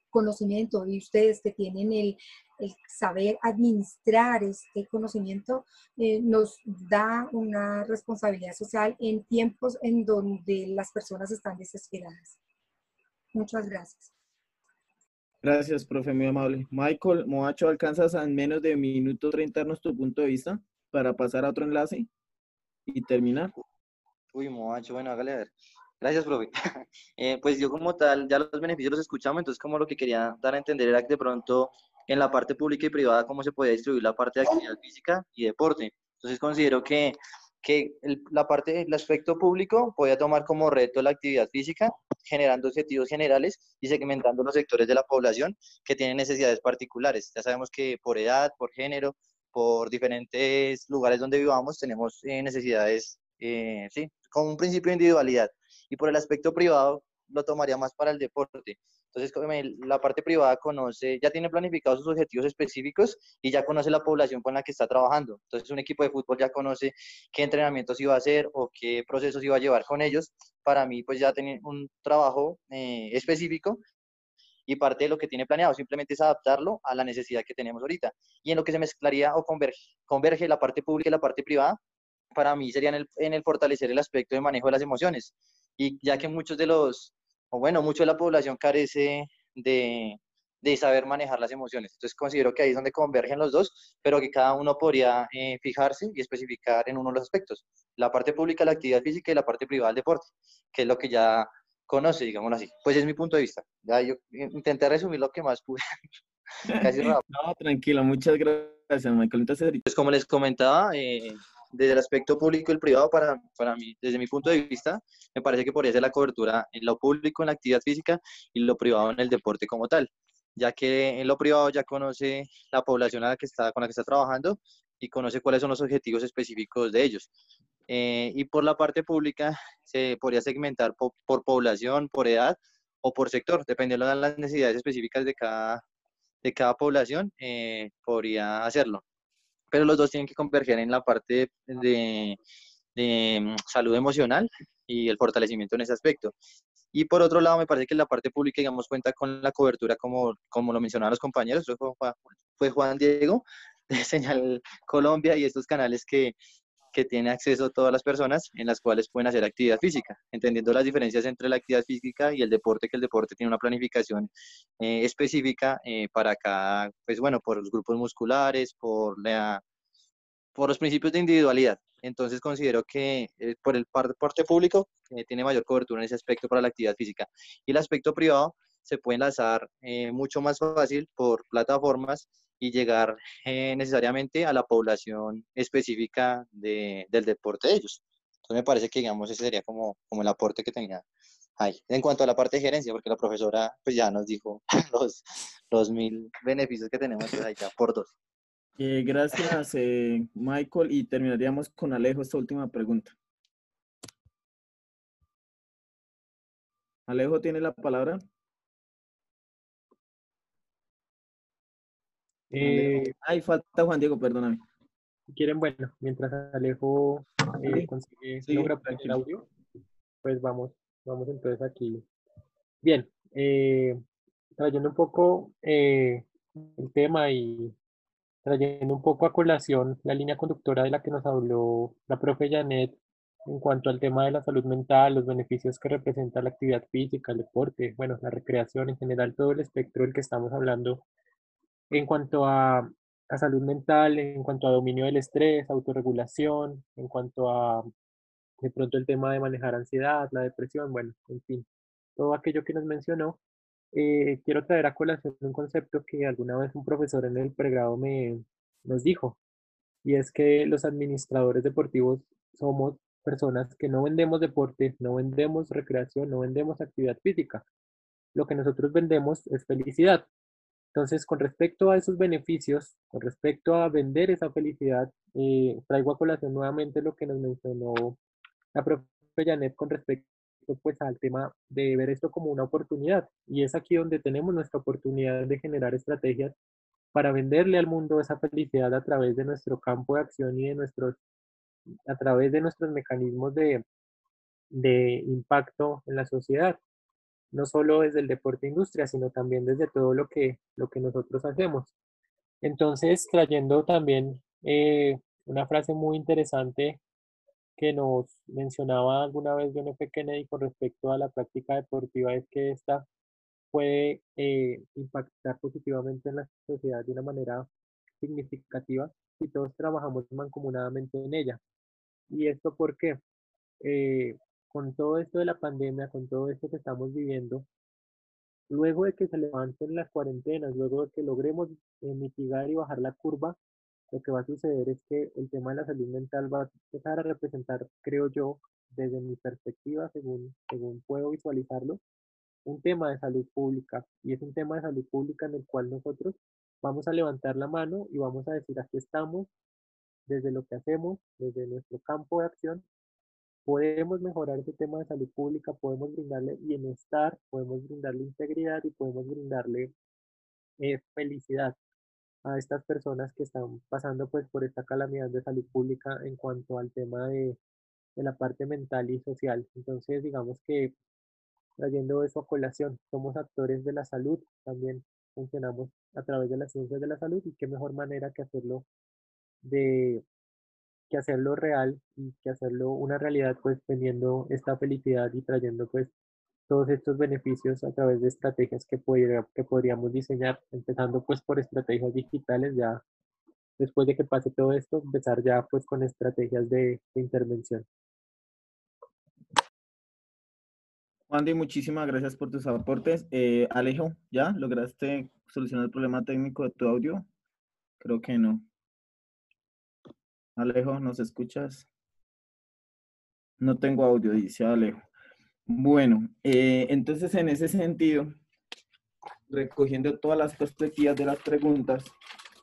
conocimiento y ustedes que tienen el, el saber administrar este conocimiento eh, nos da una responsabilidad social en tiempos en donde las personas están desesperadas. Muchas gracias. Gracias, profe, muy amable. Michael Moacho, ¿alcanzas en menos de minuto 30 darnos tu punto de vista para pasar a otro enlace y terminar? Uy, Moacho, bueno, hágale a ver. Gracias, profe. Eh, pues yo como tal, ya los beneficios los escuchamos, entonces como lo que quería dar a entender era que de pronto en la parte pública y privada cómo se podía distribuir la parte de actividad física y deporte. Entonces considero que, que la parte, el aspecto público podía tomar como reto la actividad física, generando objetivos generales y segmentando los sectores de la población que tienen necesidades particulares. Ya sabemos que por edad, por género, por diferentes lugares donde vivamos tenemos eh, necesidades, eh, sí, con un principio de individualidad. Y por el aspecto privado lo tomaría más para el deporte. Entonces, la parte privada conoce, ya tiene planificados sus objetivos específicos y ya conoce la población con la que está trabajando. Entonces, un equipo de fútbol ya conoce qué entrenamientos iba a hacer o qué procesos iba a llevar con ellos. Para mí, pues ya tener un trabajo eh, específico y parte de lo que tiene planeado simplemente es adaptarlo a la necesidad que tenemos ahorita. Y en lo que se mezclaría o converge, converge la parte pública y la parte privada, para mí sería en el, en el fortalecer el aspecto de manejo de las emociones. Y ya que muchos de los o bueno, mucho de la población carece de, de saber manejar las emociones. Entonces considero que ahí es donde convergen los dos, pero que cada uno podría eh, fijarse y especificar en uno de los aspectos. La parte pública, la actividad física y la parte privada, el deporte, que es lo que ya conoce, digámoslo así. Pues es mi punto de vista. Ya yo intenté resumir lo que más pude. Casi. No, tranquilo, muchas gracias, Michael. Entonces, pues como les comentaba, eh, desde el aspecto público y el privado, para, para mí, desde mi punto de vista, me parece que podría ser la cobertura en lo público, en la actividad física, y lo privado en el deporte como tal, ya que en lo privado ya conoce la población a la que está, con la que está trabajando y conoce cuáles son los objetivos específicos de ellos. Eh, y por la parte pública se podría segmentar por, población, por edad o por sector, dependiendo de las necesidades específicas de cada, de cada población, eh, podría hacerlo pero los dos tienen que converger en la parte de, mm, salud emocional y el fortalecimiento en ese aspecto. Y por otro lado, me parece que la parte pública, digamos, cuenta con la cobertura, como, como lo mencionaban los compañeros, fue Juan Diego de Señal Colombia y estos canales que, que tiene acceso todas las personas en las cuales pueden hacer actividad física, entendiendo las diferencias entre la actividad física y el deporte, que el deporte tiene una planificación eh, específica eh, para cada, pues bueno, por los grupos musculares, por, la, por los principios de individualidad. Entonces considero que eh, por el parte público tiene mayor cobertura en ese aspecto para la actividad física. Y el aspecto privado se puede enlazar mucho más fácil por plataformas y llegar eh, necesariamente a la población específica de, del deporte de ellos. Entonces me parece que, digamos, ese sería como, como el aporte que tenía ahí. En cuanto a la parte de gerencia, porque la profesora pues ya nos dijo los, los mil beneficios que tenemos, pues ahí ya por dos. Eh, gracias, eh, Michael. Y terminaríamos con Alejo esta última pregunta. Alejo tiene la palabra. Eh, Ay, falta Juan Diego, perdóname. si quieren, bueno, mientras Alejo eh, consigue, sí, logra poner el audio, pues vamos, vamos entonces aquí. Bien, eh, trayendo un poco eh, el tema y trayendo un poco a colación la línea conductora de la que nos habló la profe Janet en cuanto al tema de la salud mental, los beneficios que representa la actividad física, el deporte, bueno, la recreación en general, todo el espectro del que estamos hablando en cuanto a, a salud mental, en cuanto a dominio del estrés, autorregulación, en cuanto a de pronto el tema de manejar ansiedad, la depresión, bueno, en fin, todo aquello que nos mencionó. eh, quiero traer a colación un concepto que alguna vez un profesor en el pregrado me, nos dijo, y es que los administradores deportivos somos personas que no vendemos deporte, no vendemos recreación, no vendemos actividad física. Lo que nosotros vendemos es felicidad. Entonces, con respecto a esos beneficios, con respecto a vender esa felicidad, eh, traigo a colación nuevamente lo que nos mencionó la profe Janet con respecto pues al tema de ver esto como una oportunidad. Y es aquí donde tenemos nuestra oportunidad de generar estrategias para venderle al mundo esa felicidad a través de nuestro campo de acción y de nuestros, a través de nuestros mecanismos de, de impacto en la sociedad no solo desde el deporte industria, sino también desde todo lo que, lo que nosotros hacemos. Entonces, trayendo también eh, una frase muy interesante que nos mencionaba alguna vez John F. Kennedy con respecto a la práctica deportiva, es que esta puede eh, impactar positivamente en la sociedad de una manera significativa si todos trabajamos mancomunadamente en ella. ¿Y esto por qué? Eh, con todo esto de la pandemia, con todo esto que estamos viviendo, luego de que se levanten las cuarentenas, luego de que logremos eh, mitigar y bajar la curva, lo que va a suceder es que el tema de la salud mental va a empezar a representar, creo yo, desde mi perspectiva, según, según puedo visualizarlo, un tema de salud pública. Y es un tema de salud pública en el cual nosotros vamos a levantar la mano y vamos a decir, aquí estamos, desde lo que hacemos, desde nuestro campo de acción, podemos mejorar ese tema de salud pública, podemos brindarle bienestar, podemos brindarle integridad y podemos brindarle eh, felicidad a estas personas que están pasando pues por esta calamidad de salud pública en cuanto al tema de, de la parte mental y social. Entonces, digamos que trayendo eso a colación, somos actores de la salud, también funcionamos a través de las ciencias de la salud y qué mejor manera que hacerlo de que hacerlo real y que hacerlo una realidad pues teniendo esta felicidad y trayendo pues todos estos beneficios a través de estrategias que, podría, que podríamos diseñar, empezando pues por estrategias digitales, ya después de que pase todo esto, empezar ya pues con estrategias de, de intervención. Juan Di, muchísimas gracias por tus aportes. Eh, Alejo, ¿ya lograste solucionar el problema técnico de tu audio? Creo que no. Alejo, ¿nos escuchas? No tengo audio, dice Alejo. Bueno, eh, entonces en ese sentido, recogiendo todas las perspectivas de las preguntas,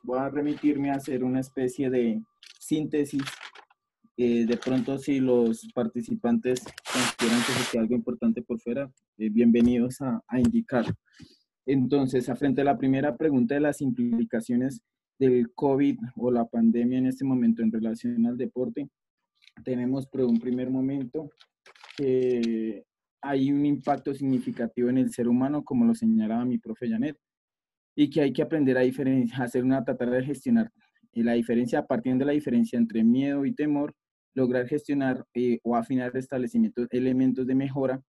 voy a remitirme a hacer una especie de síntesis. Eh, de pronto, si los participantes consideran que algo importante por fuera, eh, bienvenidos a, a indicar. Entonces, a frente a la primera pregunta de las implicaciones del COVID o la pandemia en este momento en relación al deporte, tenemos por un primer momento que hay un impacto significativo en el ser humano, como lo señalaba mi profe Janet, y que hay que aprender a diferenciar, hacer una tratar de gestionar y la diferencia, partiendo de la diferencia entre miedo y temor, lograr gestionar eh, o afinar establecimientos, elementos de mejora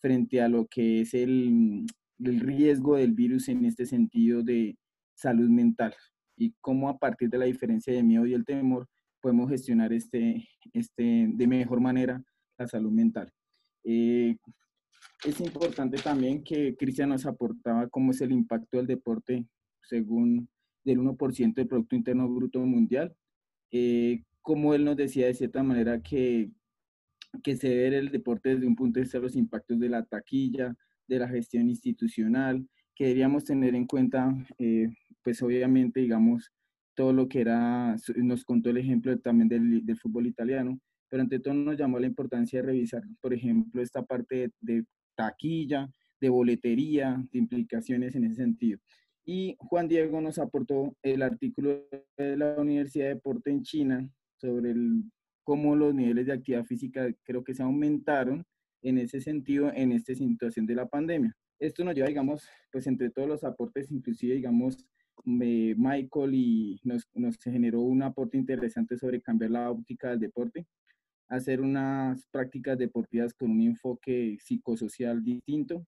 frente a lo que es el, el riesgo del virus en este sentido de salud mental y cómo a partir de la diferencia de miedo y el temor podemos gestionar este, este, de mejor manera la salud mental. Eh, es importante también que Cristian nos aportaba cómo es el impacto del deporte según del 1% del Producto Interno Bruto Mundial. Eh, como él nos decía de cierta manera que que se ve el deporte desde un punto de vista de los impactos de la taquilla, de la gestión institucional, que deberíamos tener en cuenta, eh, pues obviamente, digamos, todo lo que era, nos contó el ejemplo también del, del, fútbol italiano, pero ante todo nos llamó la importancia de revisar, por ejemplo, esta parte de, taquilla, de boletería, de implicaciones en ese sentido. Y Juan Diego nos aportó el artículo de la Universidad de Deporte en China sobre el, cómo los niveles de actividad física creo que se aumentaron en ese sentido en esta situación de la pandemia. Esto nos lleva, digamos, pues entre todos los aportes, inclusive, digamos, Michael y nos, nos generó un aporte interesante sobre cambiar la óptica del deporte, hacer unas prácticas deportivas con un enfoque psicosocial distinto,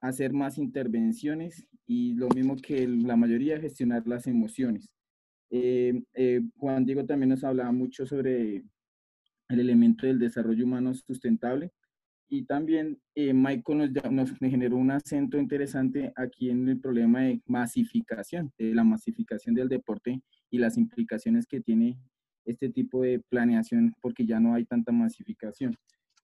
hacer más intervenciones y lo mismo que la mayoría, gestionar las emociones. Eh, eh, Juan Diego también nos hablaba mucho sobre el elemento del desarrollo humano sustentable y también eh, Michael nos, nos, generó un acento interesante aquí en el problema de masificación, de la masificación del deporte y las implicaciones que tiene este tipo de planeación porque ya no hay tanta masificación.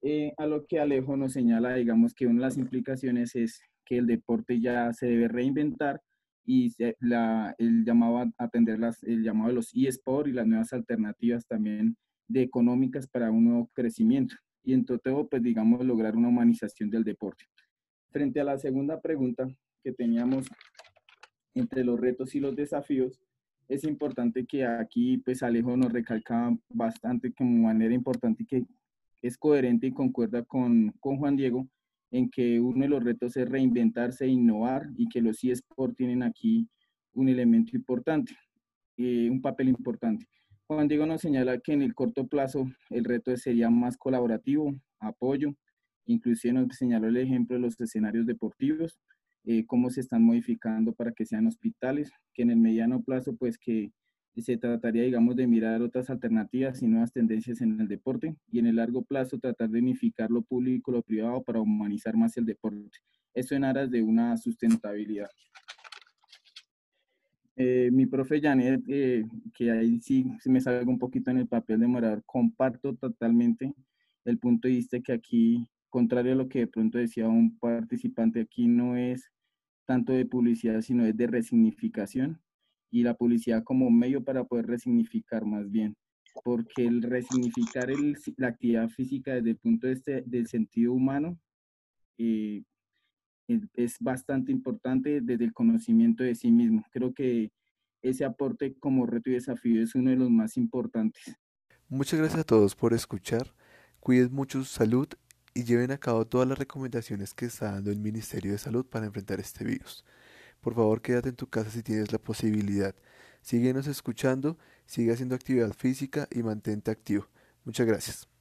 Eh, a lo que Alejo nos señala, digamos que una de las implicaciones es que el deporte ya se debe reinventar y la, el llamado a atender las, el llamado de los eSports y las nuevas alternativas también de económicas para un nuevo crecimiento y en todo, pues digamos, lograr una humanización del deporte. Frente a la segunda pregunta que teníamos entre los retos y los desafíos, es importante que aquí, pues Alejo nos recalca bastante como manera importante que es coherente y concuerda con, con Juan Diego en que uno de los retos es reinventarse innovar y que los eSports tienen aquí un elemento importante, eh, un papel importante. Juan Diego nos señala que en el corto plazo el reto sería más colaborativo, apoyo, inclusive nos señaló el ejemplo de los escenarios deportivos, eh, cómo se están modificando para que sean hospitales, que en el mediano plazo pues que se trataría digamos de mirar otras alternativas y nuevas tendencias en el deporte y en el largo plazo tratar de unificar lo público lo privado para humanizar más el deporte. Eso en aras de una sustentabilidad. Eh, mi profe Janet, eh, que ahí sí me salga un poquito en el papel de morador, comparto totalmente el punto de vista que aquí, contrario a lo que de pronto decía un participante, aquí no es tanto de publicidad, sino es de resignificación y la publicidad como medio para poder resignificar más bien, porque el resignificar el, la actividad física desde el punto de vista del sentido humano eh, es bastante importante desde el conocimiento de sí mismo. Creo que ese aporte como reto y desafío es uno de los más importantes. Muchas gracias a todos por escuchar. Cuiden mucho su salud y lleven a cabo todas las recomendaciones que está dando el Ministerio de Salud para enfrentar este virus. Por favor, quédate en tu casa si tienes la posibilidad. Síguenos escuchando, sigue haciendo actividad física y mantente activo. Muchas gracias.